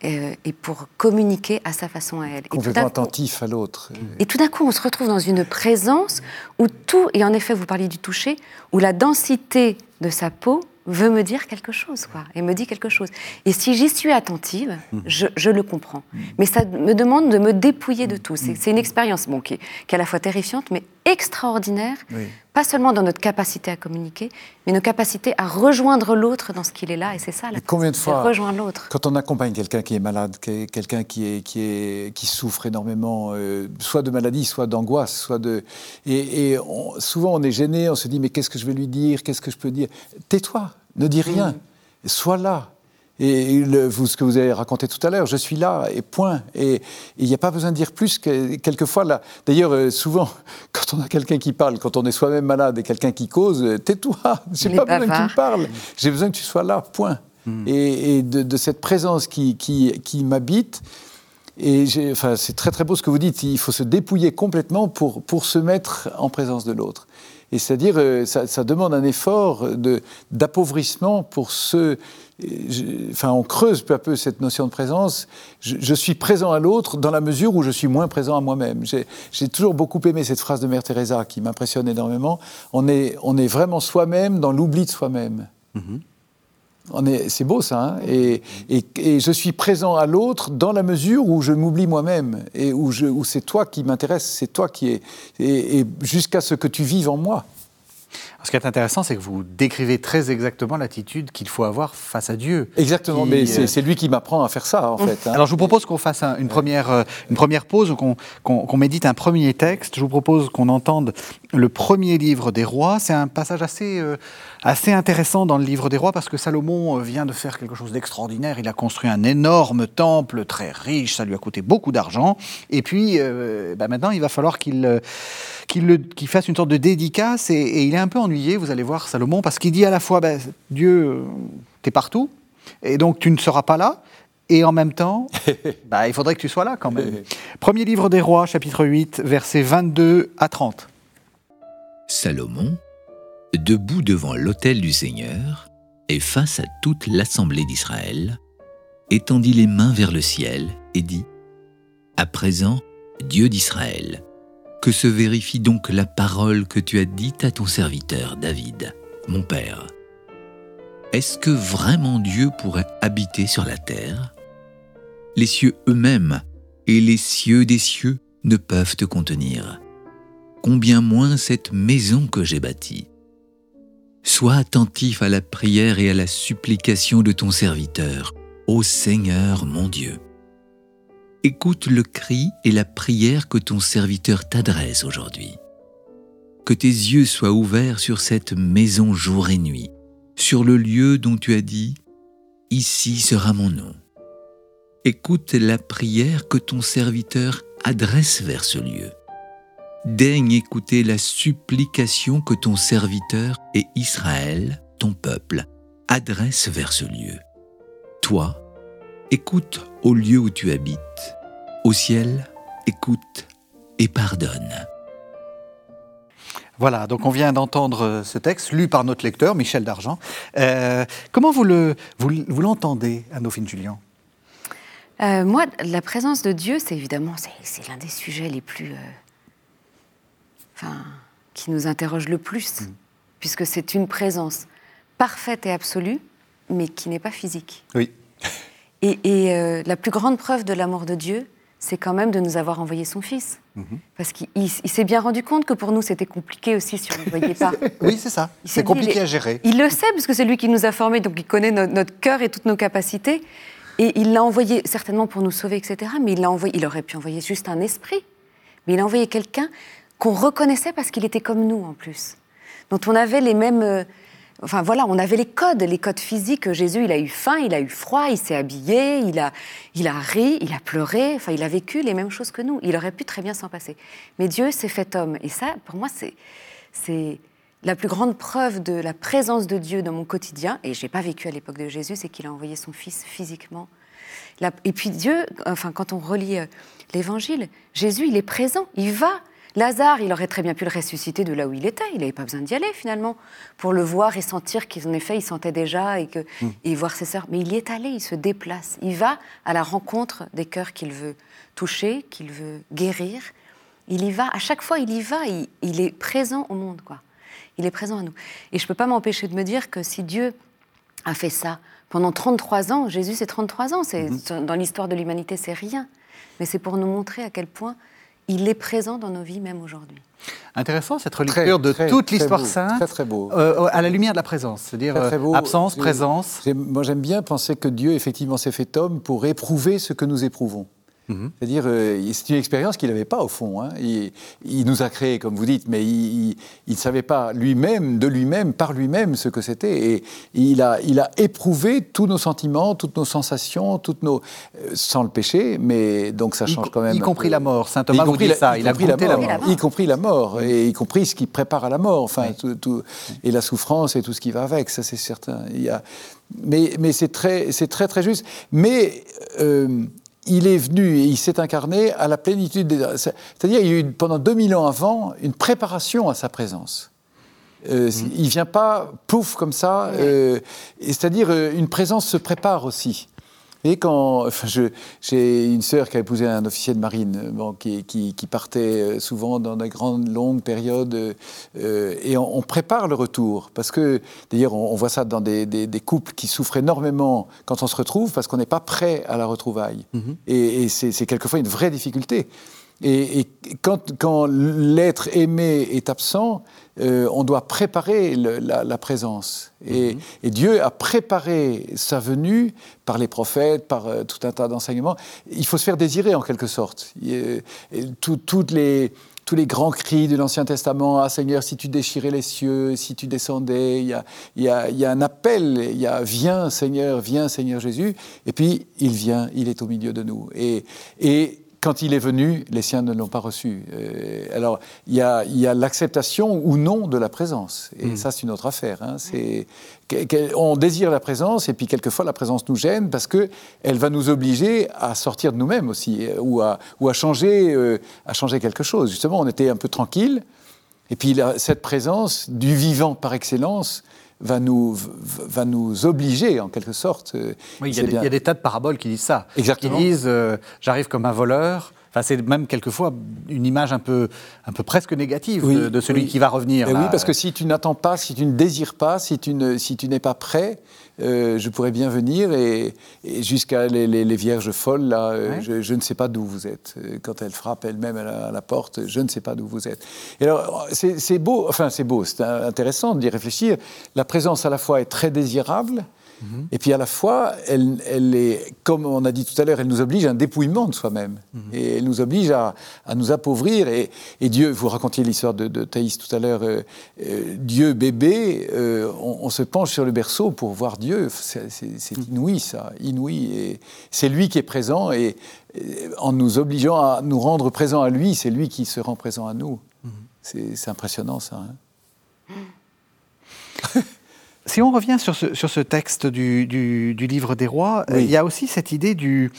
Speaker 2: euh, et pour communiquer à sa façon à elle.
Speaker 3: Complètement attentif à l'autre.
Speaker 2: Et tout d'un coup, on se retrouve dans une présence où tout, et en effet, vous parliez du toucher, où la densité de sa peau veut me dire quelque chose, quoi, et me dit quelque chose. Et si j'y suis attentive, mmh. je, le comprends. Mmh. Mais ça me demande de me dépouiller de tout. C'est mmh. une expérience bon, qui, est, à la fois terrifiante, mais extraordinaire pas seulement dans notre capacité à communiquer, mais nos capacités à rejoindre l'autre dans ce qu'il est là. Et c'est ça, la
Speaker 3: Et combien de fois,
Speaker 2: rejoindre l'autre.
Speaker 3: Quand on accompagne quelqu'un qui est malade, quelqu'un qui, est, qui, est, qui souffre énormément, euh, soit de maladie, soit d'angoisse, soit de... Et, souvent, on est gêné, on se dit, mais qu'est-ce que je vais lui dire Qu'est-ce que je peux dire? Tais-toi, ne dis rien. Mm. Sois là. Et vous, ce que vous avez raconté tout à l'heure, je suis là, et point. Et il n'y a pas besoin de dire plus que quelquefois. Là, d'ailleurs, euh, souvent, quand on a quelqu'un qui parle, quand on est soi-même malade et quelqu'un qui cause, euh, tais-toi. J'ai pas besoin que tu me parles. J'ai besoin que tu sois là, point. Hmm. Et, de, cette présence qui, qui, qui m'habite. Et enfin, c'est très très beau ce que vous dites. Il faut se dépouiller complètement pour, pour se mettre en présence de l'autre. Et c'est-à-dire, euh, ça, ça, demande un effort d'appauvrissement pour ceux enfin, on creuse peu à peu cette notion de présence. Je, suis présent à l'autre dans la mesure où je suis moins présent à moi-même. J'ai toujours beaucoup aimé cette phrase de Mère Teresa qui m'impressionne énormément. On est, on est vraiment soi-même dans l'oubli de soi-même. Mm-hmm. C'est beau ça, hein. et, je suis présent à l'autre dans la mesure où je m'oublie moi-même et où, où c'est toi qui m'intéresse, c'est toi qui es, et jusqu'à ce que tu vives en moi.
Speaker 1: Ce qui est intéressant, c'est que vous décrivez très exactement l'attitude qu'il faut avoir face à Dieu.
Speaker 3: Exactement, mais euh, c'est lui qui m'apprend à faire ça, en fait.
Speaker 1: Hein. Alors, je vous propose qu'on fasse une, première, euh, une première pause, qu'on médite un premier texte. Je vous propose qu'on entende le premier livre des rois. C'est un passage assez, euh, assez intéressant dans le livre des rois, parce que Salomon vient de faire quelque chose d'extraordinaire. Il a construit un énorme temple très riche, ça lui a coûté beaucoup d'argent. Et puis, bah, maintenant, il va falloir qu'il qu'il fasse une sorte de dédicace et, il est un peu vous allez voir Salomon, parce qu'il dit à la fois, ben, Dieu, t'es partout, et donc tu ne seras pas là, et en même temps, bah, il faudrait que tu sois là quand même. Premier livre des rois, chapitre 8, versets 22 à 30.
Speaker 4: Salomon, debout devant l'autel du Seigneur et face à toute l'assemblée d'Israël, étendit les mains vers le ciel et dit, À présent, Dieu d'Israël, que se vérifie donc la parole que tu as dite à ton serviteur David, mon Père? Est-ce que vraiment Dieu pourrait habiter sur la terre? Les cieux eux-mêmes et les cieux des cieux ne peuvent te contenir. Combien moins cette maison que j'ai bâtie. Sois attentif à la prière et à la supplication de ton serviteur, ô Seigneur mon Dieu. Écoute le cri et la prière que ton serviteur t'adresse aujourd'hui. Que tes yeux soient ouverts sur cette maison jour et nuit, sur le lieu dont tu as dit, Ici sera mon nom. Écoute la prière que ton serviteur adresse vers ce lieu. Daigne écouter la supplication que ton serviteur et Israël, ton peuple, adressent vers ce lieu. Toi, écoute au lieu où tu habites. Au ciel, écoute et pardonne.
Speaker 1: Voilà, donc on vient d'entendre ce texte lu par notre lecteur, Michel Dargent. Euh, comment vous, le, vous, l'entendez, Anne-Dauphine Julien?
Speaker 2: Euh, Moi, la présence de Dieu, c'est évidemment c'est, l'un des sujets les plus... Euh, enfin, qui nous interroge le plus, mm. puisque c'est une présence parfaite et absolue, mais qui n'est pas physique.
Speaker 1: Oui.
Speaker 2: Et, euh, la plus grande preuve de l'amour de Dieu, c'est quand même de nous avoir envoyé son Fils. Mhm. Parce qu'il s'est bien rendu compte que pour nous, c'était compliqué aussi si on ne voyait pas.
Speaker 1: oui, c'est ça. C'est compliqué à gérer.
Speaker 2: Il le sait, parce que c'est lui qui nous a formés, donc il connaît notre cœur et toutes nos capacités. Et il l'a envoyé certainement pour nous sauver, etc. Mais il, l'a envoyé, il aurait pu envoyer juste un esprit. Mais il a envoyé quelqu'un qu'on reconnaissait parce qu'il était comme nous, en plus. Dont on avait les mêmes... Enfin voilà, on avait les codes, les codes physiques. Jésus, il a eu faim, il a eu froid, il s'est habillé, il a, il a ri, il a pleuré. Enfin, il a vécu les mêmes choses que nous. Il aurait pu très bien s'en passer. Mais Dieu s'est fait homme. Et ça, pour moi, c'est, c'est la plus grande preuve de la présence de Dieu dans mon quotidien. Et j'ai pas vécu à l'époque de Jésus, c'est qu'il a envoyé son Fils physiquement. Et puis Dieu, enfin, quand on relit euh, l'Évangile, Jésus, il est présent, il va Lazare, il aurait très bien pu le ressusciter de là où il était. Il n'avait pas besoin d'y aller finalement pour le voir et sentir qu'en effet il sentait déjà et, que, et voir ses sœurs. Mais il y est allé, il se déplace. Il va à la rencontre des cœurs qu'il veut toucher, qu'il veut guérir. Il y va. À chaque fois, il y va. Il, est présent au monde, quoi. Il est présent à nous. Et je ne peux pas m'empêcher de me dire que si Dieu a fait ça pendant 33 ans, Jésus c'est 33 ans, c'est, hmm. dans l'histoire de l'humanité c'est rien, mais c'est pour nous montrer à quel point il est présent dans nos vies même aujourd'hui.
Speaker 1: Intéressant cette relecture de toute l'histoire sainte
Speaker 3: très, très beau.
Speaker 1: Euh, à la lumière de la présence, c'est-à-dire euh, absence, présence.
Speaker 3: Moi j'aime bien penser que Dieu effectivement s'est fait homme pour éprouver ce que nous éprouvons. Mhm. C'est-à-dire, euh, c'est une expérience qu'il n'avait pas au fond. Hein. Il, nous a créé, comme vous dites, mais il ne savait pas lui-même, de lui-même, par lui-même, ce que c'était. Et il a, il a éprouvé tous nos sentiments, toutes nos sensations, toutes nos, euh, sans le péché, mais donc ça change quand même.
Speaker 1: Y compris la mort. Saint Thomas vous dit ça. Il a compris la mort.
Speaker 3: Y compris la mort, et y compris ce qui prépare à la mort. Enfin, tout, et la souffrance et tout ce qui va avec. Ça, c'est certain. Il y a, mais, mais c'est très, c'est très, très juste. Mais euh, il est venu et il s'est incarné à la plénitude des... C'est-à-dire, il y a eu pendant 2000 ans avant une préparation à sa présence. Euh, mm. Il ne vient pas pouf comme ça. Euh, c'est-à-dire, euh, une présence se prépare aussi. Et quand j'ai une sœur qui a épousé un officier de marine, bon, qui, qui, qui, partait euh, souvent dans des grandes longues périodes, euh, et on, on, prépare le retour parce que d'ailleurs on, on, voit ça dans des, des, des, couples qui souffrent énormément quand on se retrouve parce qu'on n'est pas prêt à la retrouvaille, -hmm. et, et c'est quelquefois une vraie difficulté. Et, et quand, quand l'être aimé est absent, euh, on doit préparer le, la, la, présence. Et, -hmm. et, Dieu a préparé sa venue par les prophètes, par euh, tout un tas d'enseignements. Il faut se faire désirer en quelque sorte. Et, tout, toutes les, tous les grands cris de l'Ancien Testament, Ah Seigneur, si tu déchirais les cieux, si tu descendais, il y a, il y a, il y a un appel, il y a Viens Seigneur, viens Seigneur Jésus. Et puis il vient, il est au milieu de nous. Et, et quand il est venu, les siens ne l'ont pas reçu. Euh, alors, il y a, a l'acceptation ou non de la présence. Et mmh. ça, c'est une autre affaire. Hein. C'est, on désire la présence, et puis quelquefois, la présence nous gêne parce qu'elle va nous obliger à sortir de nous-mêmes aussi, euh, ou à, ou à, changer, euh, à changer quelque chose. Justement, on était un peu tranquille, et puis cette présence du vivant par excellence va nous, va nous obliger, en quelque sorte.
Speaker 1: Euh, oui, il y, a des, il y, a des tas de paraboles qui disent ça.
Speaker 3: Exactement.
Speaker 1: Qui disent euh, j'arrive comme un voleur. Enfin, c'est même quelquefois une image un peu, un peu presque négative oui, de, de, celui
Speaker 3: oui.
Speaker 1: qui va revenir.
Speaker 3: oui, parce que si tu n'attends pas, si tu ne désires pas, si tu, ne, si tu n'es pas prêt, euh, je pourrais bien venir et, et jusqu'à les, les, les, vierges folles, là, euh, ouais. je, je, ne sais pas d'où vous êtes. Euh, quand elles frappent elles-mêmes à, à, la porte, je ne sais pas d'où vous êtes. Et alors, c'est beau, enfin, c'est beau, c'est intéressant d'y réfléchir. La présence à la fois est très désirable, Mmh. Et puis à la fois, elle, elle, est, comme on a dit tout à l'heure, elle nous oblige à un dépouillement de soi-même. Mmh. Et elle nous oblige à, à nous appauvrir. Et, et, Dieu, vous racontiez l'histoire de, de, Thaïs tout à l'heure, euh, euh, Dieu bébé, euh, on, on, se penche sur le berceau pour voir Dieu. C'est mmh. inouï ça, inouï. Et c'est lui qui est présent. Et, et, en nous obligeant à nous rendre présents à lui, c'est lui qui se rend présent à nous. C'est impressionnant ça. Hein
Speaker 1: Si on revient sur ce, sur ce texte du, du, du, livre des rois, oui. il y a aussi cette idée du,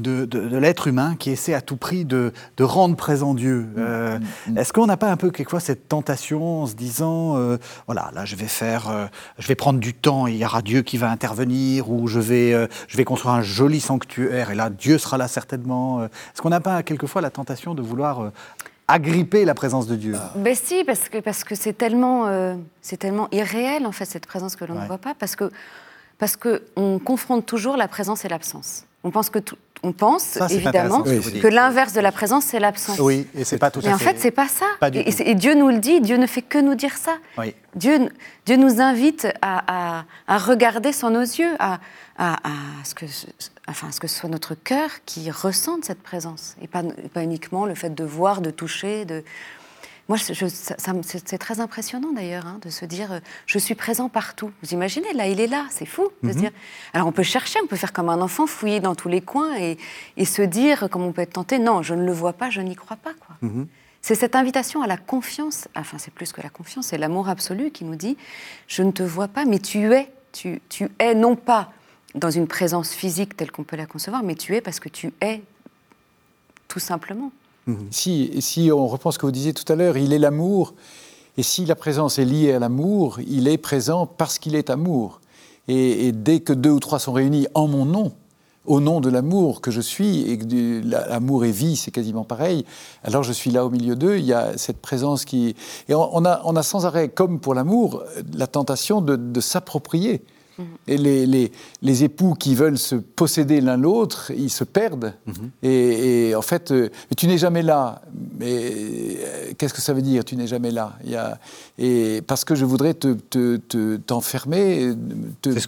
Speaker 1: de, de, de l'être humain qui essaie à tout prix de, de rendre présent Dieu. Euh, mmh. Est-ce qu'on n'a pas un peu quelquefois cette tentation en se disant, euh, voilà, là je vais faire, euh, je vais prendre du temps et il y aura Dieu qui va intervenir, ou je vais, euh, je vais construire un joli sanctuaire et là Dieu sera là certainement. Est-ce qu'on n'a pas quelquefois la tentation de vouloir euh, agripper la présence de Dieu
Speaker 2: Ben si, parce que parce que c'est tellement euh, c'est tellement irréel en fait cette présence que l'on ouais. ne voit pas parce que parce que on confronte toujours la présence et l'absence. On pense que tout, on pense ça, évidemment oui, que l'inverse de la présence c'est l'absence.
Speaker 1: Oui, et c'est pas tout à
Speaker 2: fait. Mais en fait, c'est pas ça. Pas et, et, Dieu nous le dit. Dieu ne fait que nous dire ça. Oui. Dieu, Dieu nous invite à, à, à regarder sans nos yeux, à, à, ce que, enfin, ce que ce soit notre cœur qui ressente cette présence, et pas, pas uniquement le fait de voir, de toucher, de, moi, c'est très impressionnant d'ailleurs hein, de se dire euh, je suis présent partout. Vous imaginez, là, il est là, c'est fou. Mm -hmm. dire... Alors on peut chercher, on peut faire comme un enfant, fouiller dans tous les coins et, et, se dire, comme on peut être tenté, non, je ne le vois pas, je n'y crois pas. Quoi. Mm -hmm. C'est cette invitation à la confiance, enfin c'est plus que la confiance, c'est l'amour absolu qui nous dit je ne te vois pas, mais tu es. Tu, tu es non pas dans une présence physique telle qu'on peut la concevoir, mais tu es parce que tu es tout simplement.
Speaker 3: Mmh. Si, si on reprend ce que vous disiez tout à l'heure, il est l'amour, et si la présence est liée à l'amour, il est présent parce qu'il est amour. Et, et, dès que deux ou trois sont réunis en mon nom, au nom de l'amour que je suis, et que l'amour est vie, c'est quasiment pareil, alors je suis là au milieu d'eux, il y a cette présence qui... Et on, a, sans arrêt, comme pour l'amour, la tentation de s'approprier Mhm. Et les, les, époux qui veulent se posséder l'un l'autre, ils se perdent. Mhm. et, en fait, euh, tu n'es jamais là. Mais euh, qu'est-ce que ça veut dire, tu n'es jamais là? Il y a, et Parce que je voudrais t'enfermer. Te, te,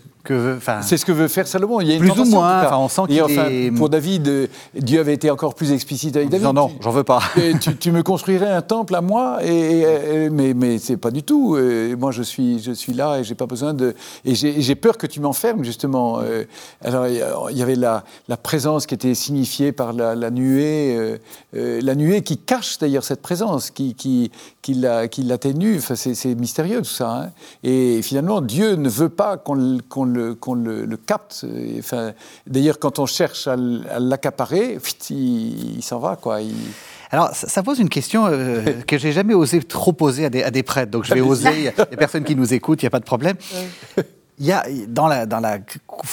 Speaker 3: c'est ce que veut faire Salomon. Il y a une
Speaker 1: plus ou moins. Enfin, on sent qu'il est...
Speaker 3: Pour David, euh, Dieu avait été encore plus explicite avec David.
Speaker 1: Non, non, j'en veux pas.
Speaker 3: tu, tu, me construirais un temple à moi, et, mais, mais c'est pas du tout. Euh, moi, je suis, je suis là et j'ai pas besoin de. Et j'ai peur que tu m'enfermes justement. Euh, alors, il y avait la, la, présence qui était signifiée par la, nuée, la nuée qui cache d'ailleurs cette présence, qui, qui, qui l'atténue. Enfin, c'est mystérieux tout ça. Hein. Et finalement, Dieu ne veut pas qu'on le qu'on le, capte. Enfin, D'ailleurs, quand on cherche à l'accaparer, il, s'en va. Quoi.
Speaker 1: Alors, ça, pose une question euh, que j'ai jamais osé trop poser à des, à des prêtres. Donc, je vais oser. Il y a des personnes qui nous écoutent, il n'y a pas de problème. Il y a, dans la, dans la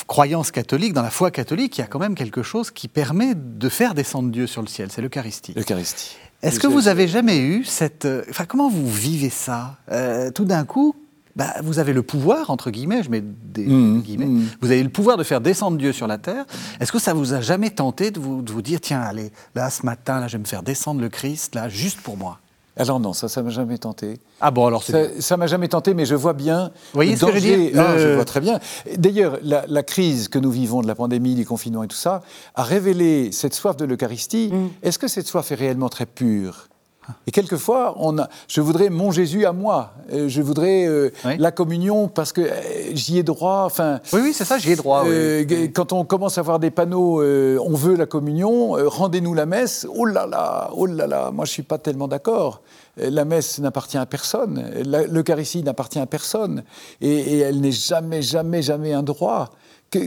Speaker 1: croyance catholique, dans la foi catholique, il y a quand même quelque chose qui permet de faire descendre Dieu sur le ciel, c'est l'Eucharistie.
Speaker 3: L'Eucharistie.
Speaker 1: Est-ce que vous avez jamais eu cette... Euh, enfin, comment vous vivez ça? Euh, Tout d'un coup, bah, vous avez le pouvoir, entre guillemets, je mets des mmh, guillemets, mmh. vous avez le pouvoir de faire descendre Dieu sur la terre. Est-ce que ça vous a jamais tenté de vous, de vous, dire, tiens, allez, là, ce matin, là, je vais me faire descendre le Christ, là, juste pour moi?
Speaker 3: Alors non, ça, ça m'a jamais tenté.
Speaker 1: Ah bon, alors
Speaker 3: c'est Ça m'a jamais tenté, mais je vois bien.
Speaker 1: Vous voyez ce que je dis
Speaker 3: non, Je vois très bien. D'ailleurs, la, la, crise que nous vivons de la pandémie, du confinement et tout ça, a révélé cette soif de l'Eucharistie. Mmh. Est-ce que cette soif est réellement très pure? Et quelquefois, on a, je voudrais mon Jésus à moi. Euh, je voudrais euh, la communion parce que euh, j'y ai droit. Enfin,
Speaker 1: oui, oui, c'est ça, j'y ai droit.
Speaker 3: Quand on commence à voir des panneaux, on veut la communion, rendez-nous la messe. Oh là là, oh là là, moi je suis pas tellement d'accord. La messe n'appartient à personne, l'Eucharistie n'appartient à personne, et, et elle n'est jamais, jamais, jamais un droit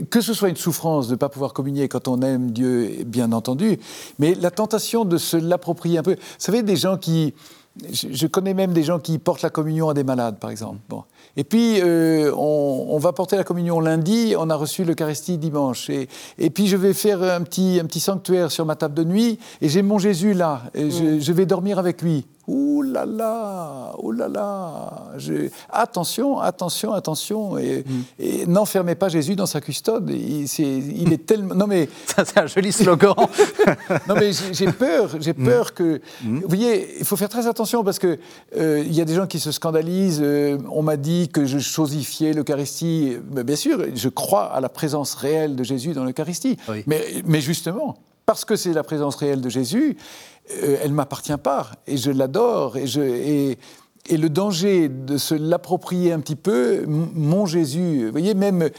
Speaker 3: que, ce soit une souffrance de ne pas pouvoir communier quand on aime Dieu, bien entendu, mais la tentation de se l'approprier un peu. Vous savez, des gens qui... Je, connais même des gens qui portent la communion à des malades, par exemple. Bon. Et puis, euh, on, va porter la communion lundi, on a reçu l'Eucharistie dimanche. Et, et, puis, je vais faire un petit, un petit sanctuaire sur ma table de nuit, et j'ai mon Jésus là, et je, vais dormir avec lui. Ouh là là, ouh là là. Attention, attention, attention. Et, mm. et n'enfermez pas Jésus dans sa custode. Il, est, il est tellement. Non mais.
Speaker 1: Ça, c'est un joli slogan.
Speaker 3: non mais j'ai peur, j'ai mm. peur que. Mm. Vous voyez, il faut faire très attention parce que euh, il y a des gens qui se scandalisent. Euh, on m'a dit que je chosifiais l'Eucharistie. Bien sûr, je crois à la présence réelle de Jésus dans l'Eucharistie. Mais, mais justement, parce que c'est la présence réelle de Jésus, euh, elle m'appartient pas et je l'adore et, je, et, et, le danger de se l'approprier un petit peu, mon Jésus, vous voyez, même...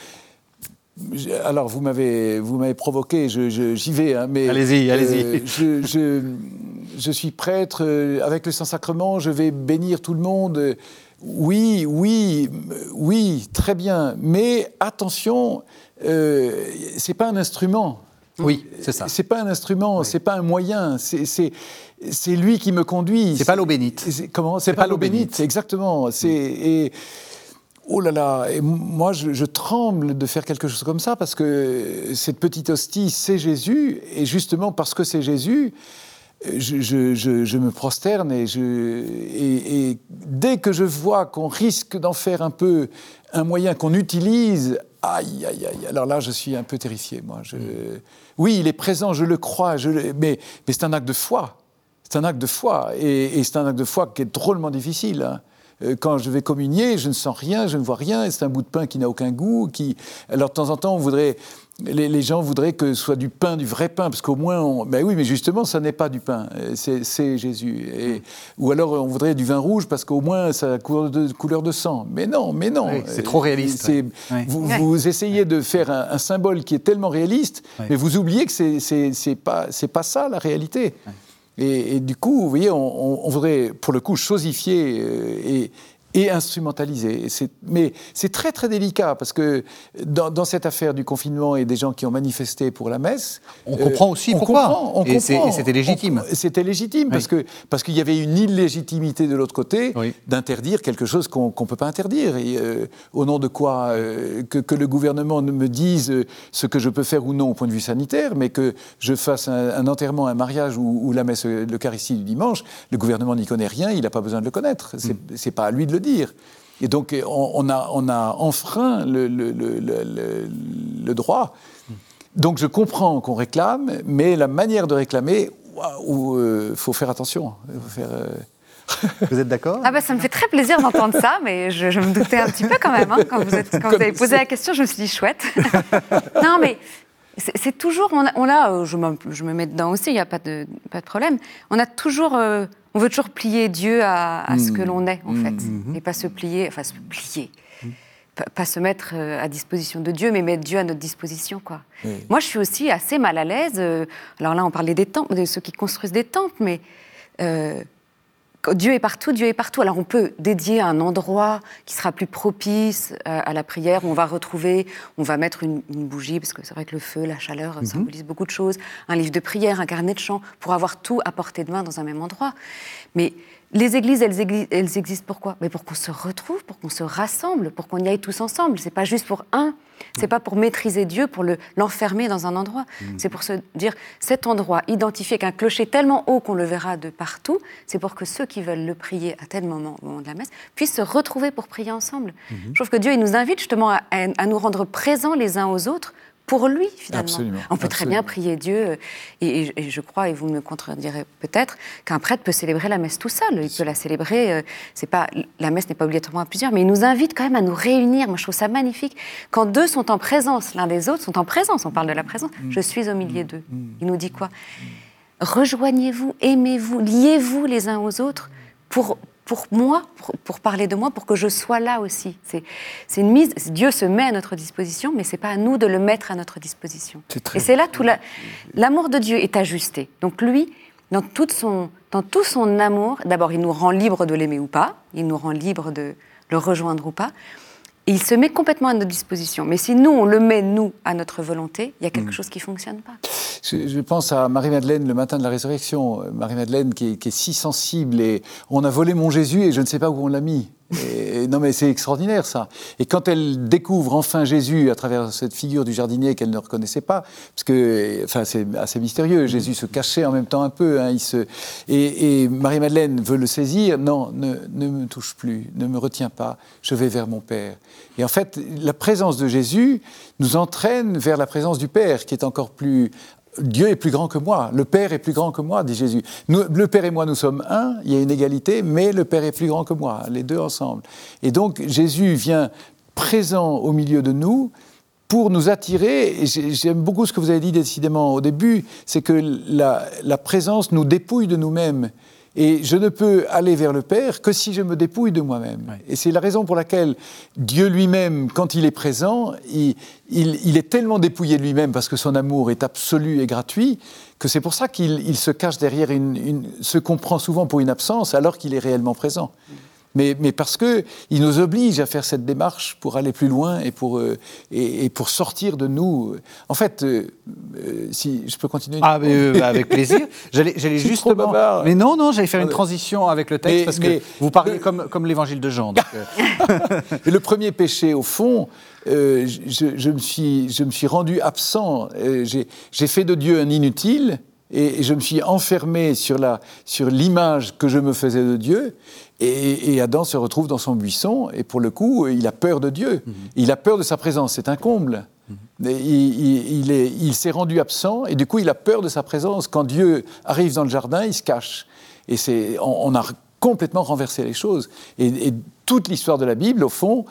Speaker 3: Alors, vous m'avez, vous m'avez provoqué, j'y vais, hein, mais...
Speaker 1: Allez-y, allez-y. Euh,
Speaker 3: je, je, je, suis prêtre, euh, avec le Saint-Sacrement, je vais bénir tout le monde. Oui, oui, oui, très bien, mais attention, euh, c'est pas un instrument.
Speaker 1: Oui, c'est ça.
Speaker 3: C'est pas un instrument, c'est pas un moyen, c'est lui qui me conduit.
Speaker 1: C'est pas l'eau bénite.
Speaker 3: Comment? C'est pas, l'eau bénite, exactement. C'est et oh là là, et moi je, tremble de faire quelque chose comme ça parce que cette petite hostie, c'est Jésus, et justement parce que c'est Jésus. Je, je, me prosterne et, et, et, dès que je vois qu'on risque d'en faire un peu un moyen qu'on utilise, aïe, aïe, aïe, alors là je suis un peu terrifié, moi. Je. Oui, il est présent, je le crois, mais, c'est un acte de foi. C'est un acte de foi. Et, c'est un acte de foi qui est drôlement difficile. Hein. Euh, quand je vais communier, je ne sens rien, je ne vois rien, c'est un bout de pain qui n'a aucun goût. Qui... Alors de temps en temps, on voudrait les, gens voudraient que ce soit du pain, du vrai pain, parce qu'au moins, on... ben oui, mais justement, ça n'est pas du pain, c'est Jésus. Et... Ou alors, on voudrait du vin rouge, parce qu'au moins, ça a couleur de, couleur de sang. Mais non, mais non.
Speaker 1: c'est trop réaliste.
Speaker 3: Vous, essayez de faire un, symbole qui est tellement réaliste, mais vous oubliez que c'est pas, pas ça la réalité. Et, du coup, vous voyez, on, on, voudrait, pour le coup, chosifier euh, et, et instrumentalisé. Mais c'est très très délicat parce que dans, cette affaire du confinement et des gens qui ont manifesté pour la messe,
Speaker 1: on comprend aussi
Speaker 3: euh,
Speaker 1: pourquoi. On et c'était légitime.
Speaker 3: C'était légitime parce que parce qu'il y avait une illégitimité de l'autre côté d'interdire quelque chose qu'on ne peut pas interdire. Et, euh, au nom de quoi euh, que, le gouvernement ne me dise ce que je peux faire ou non au point de vue sanitaire, mais que je fasse un, enterrement, un mariage ou, la messe, l'Eucharistie du dimanche, le gouvernement n'y connaît rien, il n'a pas besoin de le connaître. C'est n'est mm. pas à lui de le dire. Et donc, on, a, on a enfreint le, le, le, le droit. Donc, je comprends qu'on réclame, mais la manière de réclamer, il euh, faut faire attention. faire, euh,
Speaker 1: Vous êtes d'accord?
Speaker 2: Ah bah, Ça me fait très plaisir d'entendre ça, mais je, me doutais un petit peu quand même. Hein, quand, vous, êtes, quand vous, avez posé la question, je me suis dit chouette. non, mais c'est toujours. On a, euh, je, me, je, me, mets dedans aussi, il n'y a pas de, pas de problème. On a toujours. On veut toujours plier Dieu à, ce que mmh. l'on est, en fait. Mmh. Et pas se plier. Enfin, se plier pas se mettre euh, à disposition de Dieu, mais mettre Dieu à notre disposition. Quoi. Moi, je suis aussi assez mal à l'aise. Euh, alors là, on parlait des temples, de ceux qui construisent des temples, mais euh, Dieu est partout, Dieu est partout. Alors on peut dédier un endroit qui sera plus propice à, la prière, où on va retrouver, on va mettre une, bougie, parce que c'est vrai que le feu, la chaleur mhm. symbolise beaucoup de choses, un livre de prière, un carnet de chant, pour avoir tout à portée de main dans un même endroit. Mais les églises, elles, existent pourquoi Mais pour qu'on se retrouve, pour qu'on se rassemble, pour qu'on y aille tous ensemble. C'est pas juste pour un. C'est pas pour maîtriser Dieu, pour l'enfermer dans un endroit. Mm. C'est pour se dire cet endroit identifié avec un clocher tellement haut qu'on le verra de partout. C'est pour que ceux qui veulent le prier à tel moment, au moment de la messe, puissent se retrouver pour prier ensemble. Mm-hmm. Je trouve que Dieu il nous invite justement à nous rendre présents les uns aux autres pour lui, finalement. On peut très bien prier Dieu, euh, et, je crois, et vous me contredirez peut-être, qu'un prêtre peut célébrer la messe tout seul. Il peut la célébrer, euh, c'est pas, la messe n'est pas obligatoirement à plusieurs, mais il nous invite quand même à nous réunir. Moi, je trouve ça magnifique. Quand deux sont en présence, l'un des autres sont en présence, on parle de la présence, mm. je suis au milieu d'eux. Mm. Il nous dit quoi? Rejoignez-vous, aimez-vous, liez-vous les uns aux autres pour, pour moi, pour, parler de moi, pour que je sois là aussi. C'est une mise. Dieu se met à notre disposition, mais c'est pas à nous de le mettre à notre disposition. Et c'est là tout l'amour de Dieu est ajusté. Donc lui, dans, toute son, dans tout son amour, d'abord il nous rend libre de l'aimer ou pas, il nous rend libre de le rejoindre ou pas il se met complètement à notre disposition. Mais si nous, on le met, nous, à notre volonté, il y a quelque mm. chose qui ne fonctionne pas.
Speaker 3: Je, pense à Marie-Madeleine le matin de la résurrection. Marie-Madeleine qui, qui, est si sensible et on a volé mon Jésus et je ne sais pas où on l'a mis non, mais c'est extraordinaire ça. Et quand elle découvre enfin Jésus à travers cette figure du jardinier qu'elle ne reconnaissait pas, parce que, enfin, c'est assez mystérieux. Jésus se cachait en même temps un peu. Hein, il se... Et, Marie-Madeleine veut le saisir. Non, ne, ne, me touche plus, ne me retiens pas. Je vais vers mon Père. Et en fait, la présence de Jésus nous entraîne vers la présence du Père, qui est encore plus Dieu est plus grand que moi, le Père est plus grand que moi, dit Jésus. le Père et moi, nous sommes un, il y a une égalité, mais le Père est plus grand que moi, les deux ensemble. Et donc Jésus vient présent au milieu de nous pour nous attirer. J'aime beaucoup ce que vous avez dit décidément au début, c'est que la, la présence nous dépouille de nous-mêmes. Et je ne peux aller vers le Père que si je me dépouille de moi-même. Et c'est la raison pour laquelle Dieu lui-même, quand il est présent, il, il, est tellement dépouillé de lui-même parce que son amour est absolu et gratuit, que c'est pour ça qu'il se cache derrière une, ce qu'on prend souvent pour une absence alors qu'il est réellement présent mais, mais parce qu'il nous oblige à faire cette démarche pour aller plus loin et pour, euh, et, pour sortir de nous. En fait, euh, euh, si je peux continuer.
Speaker 1: Ah, mais, avec plaisir. J'allais justement. Mais non, non, j'allais faire une transition avec le texte parce que vous parlez comme, comme l'évangile de Jean.
Speaker 3: le premier péché, au fond, je, je, me suis, je me suis rendu absent. J'ai fait de Dieu un inutile et je me suis enfermé sur l'image sur que je me faisais de Dieu. Et, Adam se retrouve dans son buisson, et pour le coup, il a peur de Dieu. Mhm. Il a peur de sa présence, c'est un comble. Mhm. Il, il s'est rendu absent, et du coup, il a peur de sa présence. Quand Dieu arrive dans le jardin, il se cache. Et on, on a complètement renversé les choses. Et, toute l'histoire de la Bible, au fond,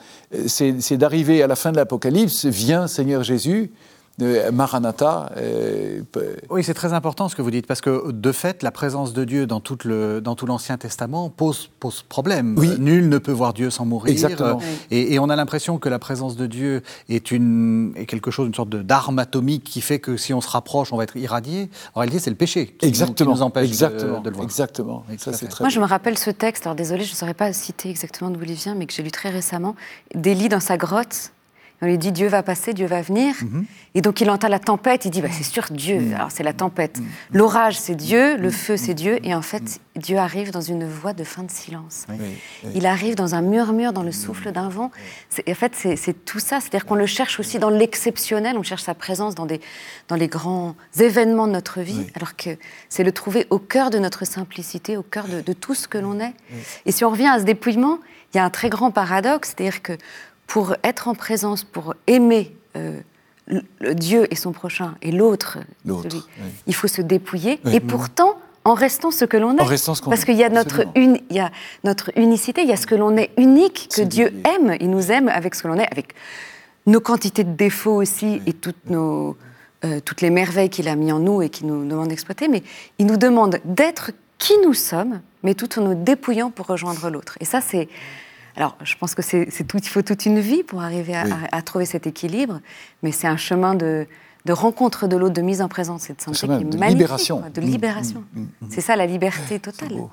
Speaker 3: c'est d'arriver à la fin de l'Apocalypse, viens Seigneur Jésus, Maranatha. Euh,
Speaker 1: oui, c'est très important ce que vous dites, parce que de fait, la présence de Dieu dans tout, le, dans tout l'Ancien Testament pose, pose problème.
Speaker 3: Oui.
Speaker 1: Nul ne peut voir Dieu sans mourir.
Speaker 3: Exactement.
Speaker 1: Et, on a l'impression que la présence de Dieu est, une, est quelque chose, une sorte d'arme atomique qui fait que si on se rapproche, on va être irradié. En réalité, c'est le péché qui,
Speaker 3: exactement.
Speaker 1: Nous, empêche
Speaker 3: exactement.
Speaker 1: De, le voir.
Speaker 3: Exactement. Ça,
Speaker 2: c'est très Moi, je me rappelle ce texte, alors désolé, je ne saurais pas citer exactement d'où il vient, mais que j'ai lu très récemment, d'Élie dans sa grotte on lui dit Dieu va passer, Dieu va venir.
Speaker 1: Mhm.
Speaker 2: Et donc il entend la tempête, il dit bah, c'est sûr Dieu, alors c'est la tempête. L'orage c'est Dieu, le feu c'est Dieu, et en fait Dieu arrive dans une voie de fin de silence.
Speaker 3: Oui, oui.
Speaker 2: Il arrive dans un murmure, dans le souffle d'un vent. En fait, c'est c'est tout ça. C'est-à-dire qu'on le cherche aussi dans l'exceptionnel, on cherche sa présence dans, des, dans les grands événements de notre vie,
Speaker 3: Oui.
Speaker 2: alors que c'est le trouver au cœur de notre simplicité, au cœur de, de tout ce que l'on est. Et si on revient à ce dépouillement, il y a un très grand paradoxe, c'est-à-dire que pour être en présence, pour aimer euh, le- Dieu et son prochain, et l'autre,
Speaker 3: oui.
Speaker 2: il faut se dépouiller,
Speaker 3: Oui.
Speaker 2: et pourtant en restant ce que l'on est.
Speaker 3: En restant ce qu'on
Speaker 2: Parce qu'il y a notre,
Speaker 3: absolument.
Speaker 2: une- il y a notre unicité, il y a ce que l'on est unique, que Dieu
Speaker 3: lié.
Speaker 2: aime. Il nous aime avec ce que l'on est, avec nos quantités de défauts aussi et toutes, nos, euh, toutes les merveilles qu'il a mis en nous et qu'il nous demande d'exploiter. Mais il nous demande d'être qui nous sommes, mais tout en nous dépouillant pour rejoindre l'autre. Et ça, c'est. Alors, je pense que c'est c'est tout, il faut toute une vie pour arriver à,
Speaker 3: Oui.
Speaker 2: à- à trouver cet équilibre, mais c'est un chemin de, de rencontre de l'autre, de mise en présence et de santé qui est
Speaker 3: de
Speaker 2: magnifique,
Speaker 3: libération.
Speaker 2: quoi, de
Speaker 3: Mm,
Speaker 2: libération.
Speaker 3: mm, mm,
Speaker 2: C'est ça la liberté totale.
Speaker 3: beau,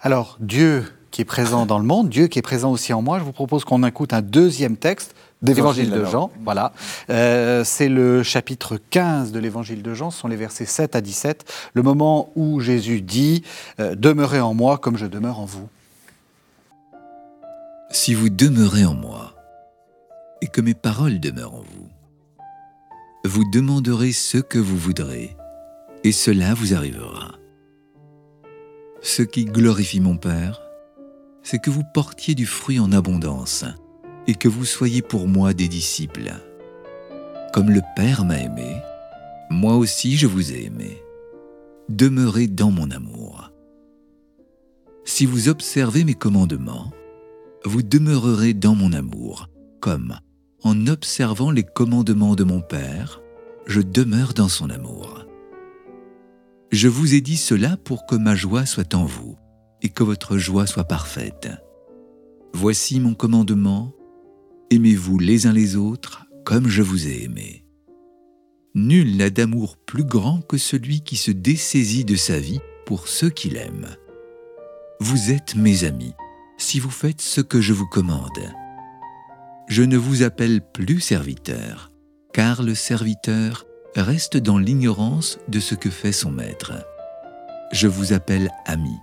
Speaker 1: Alors, Dieu qui est présent dans le monde, Dieu qui est présent aussi en moi, je vous propose qu'on écoute un deuxième texte
Speaker 3: D'évangile,
Speaker 1: de. Jean. Voilà. Euh, c'est le chapitre 15 de l'évangile de Jean, ce sont les versets 7 à 17, le moment où Jésus dit euh, Demeurez en moi comme je demeure en vous.
Speaker 4: Si vous demeurez en moi, et que mes paroles demeurent en vous, vous demanderez ce que vous voudrez, et cela vous arrivera. Ce qui glorifie mon Père, c'est que vous portiez du fruit en abondance, et que vous soyez pour moi des disciples. Comme le Père m'a aimé, moi aussi je vous ai aimé. Demeurez dans mon amour. Si vous observez mes commandements, vous demeurerez dans mon amour, comme, en observant les commandements de mon Père, je demeure dans son amour. Je vous ai dit cela pour que ma joie soit en vous et que votre joie soit parfaite. Voici mon commandement, aimez-vous les uns les autres comme je vous ai aimé. Nul n'a d'amour plus grand que celui qui se dessaisit de sa vie pour ceux qu'il aime. Vous êtes mes amis si vous faites ce que je vous commande. Je ne vous appelle plus serviteur, car le serviteur reste dans l'ignorance de ce que fait son maître. Je vous appelle ami,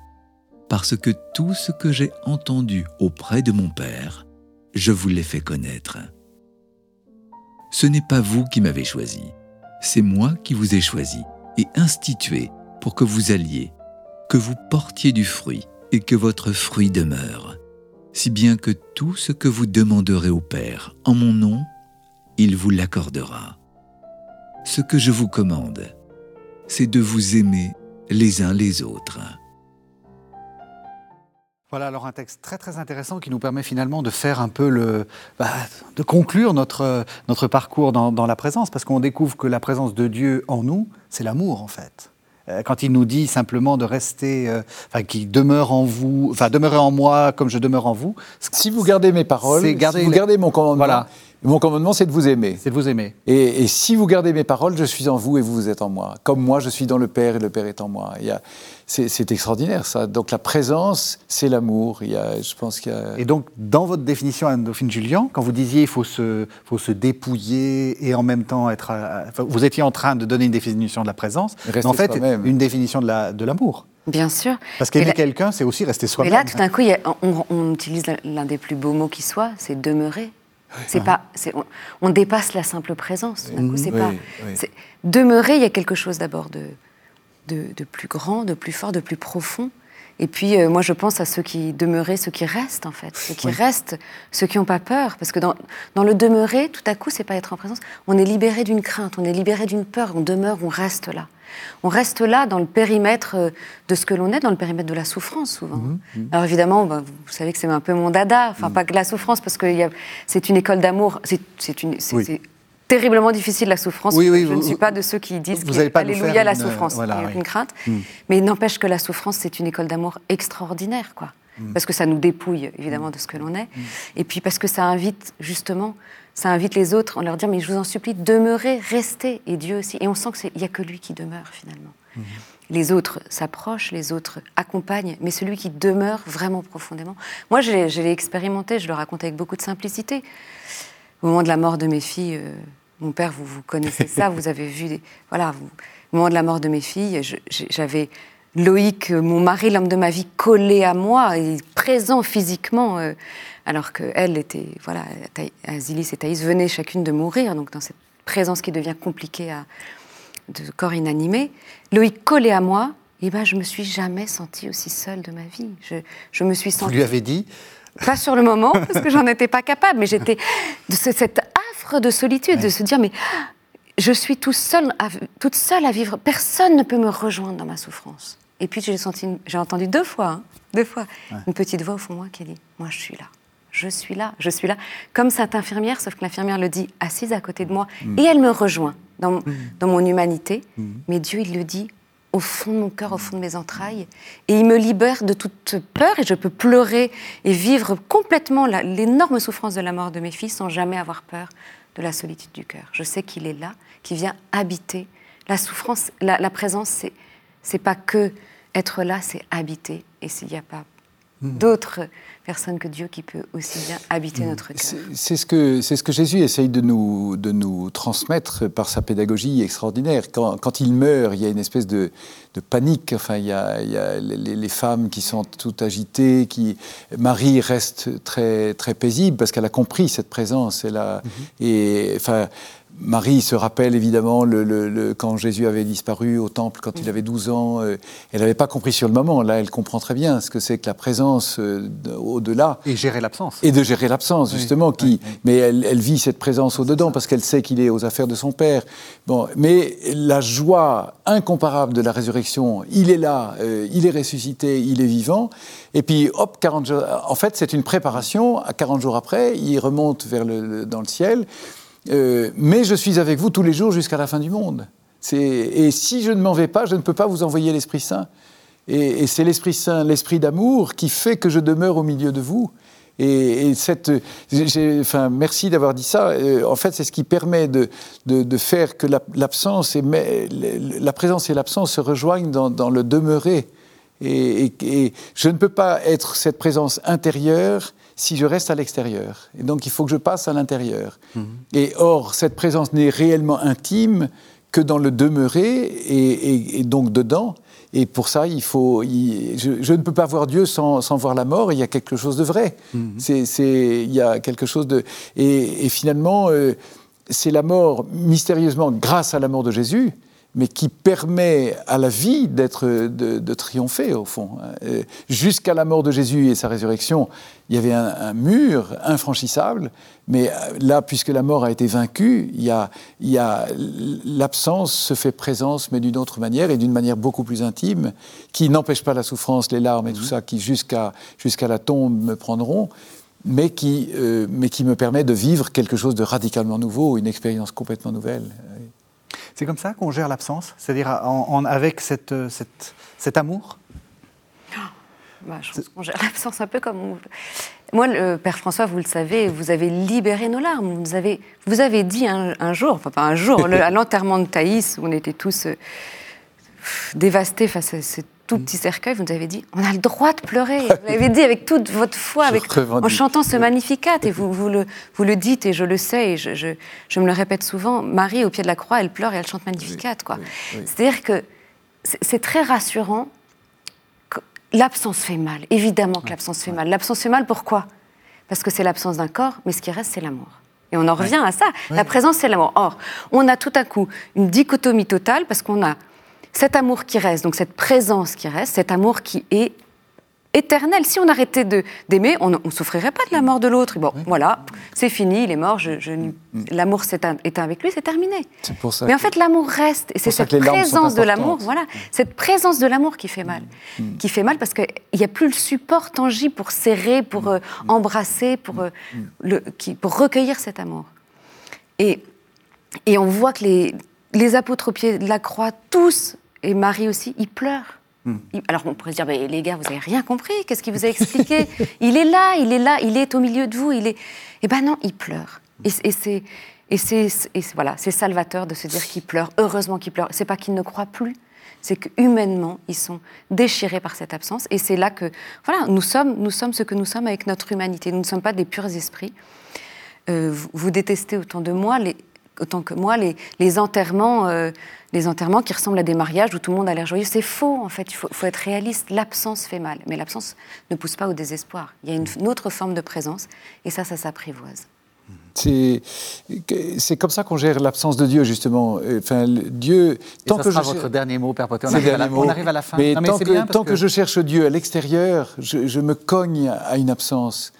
Speaker 4: parce que tout ce que j'ai entendu auprès de mon Père, je vous l'ai fait connaître. Ce n'est pas vous qui m'avez choisi, c'est moi qui vous ai choisi et institué pour que vous alliez, que vous portiez du fruit et que votre fruit demeure, si bien que tout ce que vous demanderez au Père en mon nom, il vous l'accordera. Ce que je vous commande, c'est de vous aimer les uns les autres.
Speaker 1: Voilà alors un texte très très intéressant qui nous permet finalement de faire un peu le, bah, de conclure notre, parcours dans la présence, parce qu'on découvre que la présence de Dieu en nous, c'est l'amour en fait. Euh, Quand il nous dit simplement de rester, euh, enfin, qu'il demeure en vous, enfin, demeurez en moi comme je demeure en vous,
Speaker 3: Si vous gardez mes paroles,
Speaker 1: garder
Speaker 3: si vous
Speaker 1: les-
Speaker 3: gardez mon commandement,
Speaker 1: Voilà.
Speaker 3: mon commandement, c'est de vous aimer.
Speaker 1: c'est de vous aimer.
Speaker 3: Et, et si vous gardez mes paroles, je suis en vous et vous, vous êtes en moi. Comme moi, je suis dans le Père et le Père est en moi. Il y a- C'est extraordinaire, ça. Donc la présence, c'est l'amour. Il y a- Je pense qu'il y a...
Speaker 1: Et donc, dans votre définition, Anne-Dauphine Julien, quand vous disiez il faut se, faut se dépouiller et en même temps être. à- vous étiez en train de donner une définition de la présence, mais en fait, une définition de la- de l'amour.
Speaker 2: Bien sûr.
Speaker 1: Parce
Speaker 2: Et
Speaker 1: qu'aimer
Speaker 2: là-
Speaker 1: quelqu'un, c'est aussi rester
Speaker 2: Mais
Speaker 1: soi-même.
Speaker 2: là, tout d'un coup, a- on, on utilise l'un des plus beaux mots qui soit, c'est demeurer. C'est pas, c'est- on, on dépasse la simple présence. Coup,
Speaker 3: Oui,
Speaker 2: pas.
Speaker 3: oui.
Speaker 2: Demeurer, il y a quelque chose d'abord de, de, de plus grand, de plus fort, de plus profond. Et puis, euh, moi, je pense à ceux qui demeuraient, ceux qui restent, en fait. Ceux qui restent, ceux qui n'ont pas peur. Parce que dans, dans le demeurer, tout à coup, c'est pas être en présence. On est libéré d'une crainte, on est libéré d'une peur, on demeure, on reste là. On reste là dans le périmètre euh, de ce que l'on est, dans le périmètre de la souffrance, souvent. Alors évidemment, bah, vous savez que c'est un peu mon dada. Enfin, pas que la souffrance, parce que c'est une école d'amour. C'est c'est une. c'est-
Speaker 1: Oui.
Speaker 2: Terriblement difficile la souffrance.
Speaker 1: Oui, oui,
Speaker 2: je
Speaker 1: vous-
Speaker 2: ne suis pas de ceux qui disent
Speaker 1: vous allez pas
Speaker 2: Alléluia la
Speaker 1: une, euh,
Speaker 2: souffrance.
Speaker 1: voilà,
Speaker 2: il a aucune crainte.
Speaker 1: Mm.
Speaker 2: Mais il n'empêche que la souffrance, c'est une école d'amour extraordinaire, quoi.
Speaker 1: Mm.
Speaker 2: Parce que ça nous dépouille, évidemment, de ce que l'on est. Et puis parce que ça invite, justement, ça invite les autres en leur disant, mais je vous en supplie, demeurez, restez, et Dieu aussi. Et on sent qu'il n'y a que lui qui demeure, finalement. Les autres s'approchent, les autres accompagnent, mais celui qui demeure vraiment profondément. Moi, je l'ai je l'ai expérimenté, je le raconte avec beaucoup de simplicité. au moment de la mort de mes filles, euh, mon père, vous, vous connaissez ça, vous avez vu, des, voilà, vous, au moment de la mort de mes filles, j'avais Loïc, mon mari, l'homme de ma vie, collé à moi, et présent physiquement, euh, alors qu'elle était, voilà, Azilis et Thaïs venaient chacune de mourir, donc dans cette présence qui devient compliquée à, de corps inanimé. Loïc collé à moi, et ben je me suis jamais sentie aussi seule de ma vie. Je, je me suis sentie.
Speaker 1: Vous lui avez dit
Speaker 2: Pas sur le moment, parce que j'en étais pas capable, mais j'étais de cette affre de solitude, de se dire mais je suis tout seul toute seule à vivre. Personne ne peut me rejoindre dans ma souffrance. Et puis j'ai senti, j'ai entendu deux fois, hein, deux fois, une petite voix au fond de moi qui dit moi je suis là je suis là, je suis là. Comme cette infirmière, sauf que l'infirmière le dit assise à côté de moi, mm. et elle me rejoint dans, mm. dans mon humanité. Mm. Mais Dieu, il le dit au fond de mon cœur, au fond de mes entrailles, et il me libère de toute peur, et je peux pleurer et vivre complètement l'énorme souffrance de la mort de mes filles sans jamais avoir peur de la solitude du cœur. Je sais qu'il est là, qu'il vient habiter. La souffrance, la, la présence, c'est c'est pas que être là, c'est habiter. Et s'il n'y a pas d'autres personne que Dieu qui peut aussi bien habiter notre cœur.
Speaker 3: C'est ce, que, ce que Jésus essaye de nous, de nous transmettre par sa pédagogie extraordinaire. Quand, quand il meurt, il y a une espèce de, de panique. Enfin, il y a, il y a les, les, femmes qui sont toutes agitées. Qui... Marie reste très, très paisible parce qu'elle a compris cette présence. Elle a, mm-hmm. et, enfin, Marie se rappelle évidemment le, quand Jésus avait disparu au temple quand il avait 12 ans. Euh, elle n'avait pas compris sur le moment. Là, elle comprend très bien ce que c'est que la présence euh, au-delà.
Speaker 1: Et gérer l'absence.
Speaker 3: Et de gérer l'absence, justement. qui, Mais elle, vit cette présence au-dedans parce qu'elle sait qu'il est aux affaires de son Père. Bon, mais la joie incomparable de la résurrection, il est là, euh, il est ressuscité, il est vivant. Et puis, hop, 40 jours. En fait, c'est une préparation. À 40 jours après, il remonte vers le, dans le ciel. Euh, mais je suis avec vous tous les jours jusqu'à la fin du monde. Et si je ne m'en vais pas, je ne peux pas vous envoyer l'Esprit Saint. Et, c'est l'Esprit Saint, l'Esprit d'amour, qui fait que je demeure au milieu de vous. Et, cette, enfin, merci d'avoir dit ça. Euh, en fait, c'est ce qui permet de, faire que l'absence la présence et l'absence se rejoignent dans, le demeurer. Et, je ne peux pas être cette présence intérieure si je reste à l'extérieur. Et donc il faut que je passe à l'intérieur. Mhm. Et or, cette présence n'est réellement intime que dans le demeurer et, donc dedans. Et pour ça, il faut. je, ne peux pas voir Dieu sans, voir la mort. Il y a quelque chose de vrai. Mhm. C'est, il y a quelque chose de. Et, finalement, euh, c'est la mort mystérieusement grâce à la mort de Jésus mais qui permet à la vie d'être de, triompher au fond. Jusqu'à la mort de Jésus et sa résurrection, il y avait un, mur infranchissable, mais là, puisque la mort a été vaincue, il y a, l'absence se fait présence, mais d'une autre manière et d'une manière beaucoup plus intime, qui n'empêche pas la souffrance, les larmes et tout ça, qui jusqu'à jusqu'à la tombe me prendront, mais qui, euh, mais qui me permet de vivre quelque chose de radicalement nouveau, une expérience complètement nouvelle.
Speaker 1: C'est comme ça qu'on gère l'absence C'est-à-dire avec cette, cet amour?
Speaker 2: Ah, bah, Je pense qu'on gère l'absence un peu comme... Moi, le Père François, vous le savez, vous avez libéré nos larmes. Vous avez, vous avez dit un, jour, enfin pas un jour, à l'enterrement de Thaïs, où on était tous euh, dévastés face à cette tout petit cercueil, vous nous avez dit, on a le droit de pleurer. Vous l'avez dit avec toute votre foi, avec, en chantant ce Magnificat. Et vous, vous, le, vous le dites, et je le sais, et je, je, me le répète souvent, Marie, au pied de la croix, elle pleure et elle chante Magnificat. quoi. C'est-à-dire que c'est très rassurant. L'absence fait mal, évidemment que l'absence fait mal. L'absence fait mal, pourquoi? Parce que c'est l'absence d'un corps, mais ce qui reste, c'est l'amour. Et on en revient à ça. La présence, c'est l'amour. Or, on a tout à coup une dichotomie totale parce qu'on a cet amour qui reste, donc cette présence qui reste, cet amour qui est éternel. Si on arrêtait d'aimer, on ne souffrirait pas de la mort de l'autre. Bon, voilà, c'est fini, il est mort, je, mm. l'amour s'est éteint avec lui, c'est terminé.
Speaker 3: Pour ça
Speaker 2: Mais en fait, l'amour reste. Et c'est cette présence de l'amour, voilà, mm. cette présence de l'amour qui fait mal. Mm. Qui fait mal parce qu'il n'y a plus le support tangible pour serrer, pour euh, embrasser, pour, euh, le, qui, pour recueillir cet amour. Et, et on voit que les, les apôtres au pied de la croix, tous et Marie aussi, il pleure. Hmm. Alors on pourrait se dire, les gars, vous n'avez rien compris, qu'est-ce qu'il vous a expliqué? Il est là, il est là, il est au milieu de vous, il est... Eh ben non, il pleure. Et, c'est... Et c'est voilà, c'est salvateur de se dire qu'il pleure. Heureusement qu'il pleure. C'est pas qu'il ne croit plus, c'est qu'humainement ils sont déchirés par cette absence. Et c'est là que voilà, nous sommes, nous sommes ce que nous sommes avec notre humanité. Nous ne sommes pas des purs esprits. vous, détestez autant de moi les, autant que moi les, les enterrements, les enterrements qui ressemblent à des mariages où tout le monde a l'air joyeux. C'est faux, en fait. Il faut, faut être réaliste. L'absence fait mal, mais l'absence ne pousse pas au désespoir. Il y a une autre forme de présence, et ça, ça s'apprivoise.
Speaker 3: C'est comme ça qu'on gère l'absence de Dieu, justement. Enfin, Dieu.
Speaker 1: tant ça que sera votre dernier mot, Père Potter. On, arrive à la, on arrive à la fin.
Speaker 3: Mais, tant, que, tant que... je cherche Dieu à l'extérieur, je, me cogne à une absence.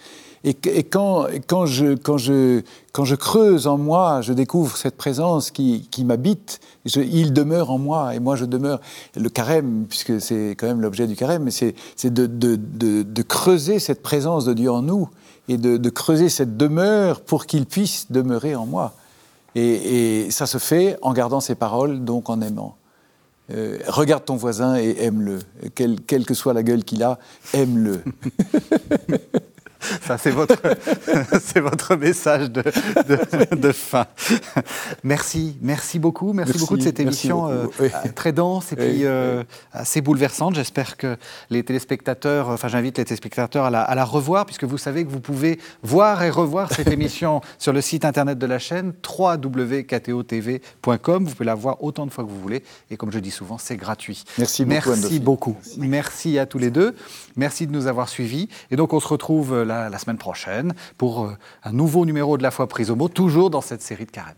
Speaker 3: Et, quand, quand, je, quand, je, quand je creuse en moi, je découvre cette présence qui, qui m'habite. Il demeure en moi et moi je demeure. Le carême, puisque c'est quand même l'objet du carême, c'est de, de, de, de creuser cette présence de Dieu en nous et de, creuser cette demeure pour qu'il puisse demeurer en moi. Et, ça se fait en gardant ses paroles, donc en aimant. Euh, regarde ton voisin et aime-le. quelle que soit la gueule qu'il a, aime-le.
Speaker 1: Ça, c'est votre, c'est votre message de, de, fin. Merci, merci beaucoup. Merci, beaucoup de cette émission euh, très dense et puis euh, assez bouleversante. J'espère que les téléspectateurs, enfin j'invite les téléspectateurs à la, à la, revoir, puisque vous savez que vous pouvez voir et revoir cette émission sur le site internet de la chaîne www.ktotv.com. Vous pouvez la voir autant de fois que vous voulez. Et comme je dis souvent, c'est gratuit.
Speaker 3: Merci
Speaker 1: beaucoup. Merci beaucoup. Merci à tous les deux. Merci de nous avoir suivis. Et donc on se retrouve là la, semaine prochaine pour euh, un nouveau numéro de La Foi prise au mot, toujours dans cette série de carême.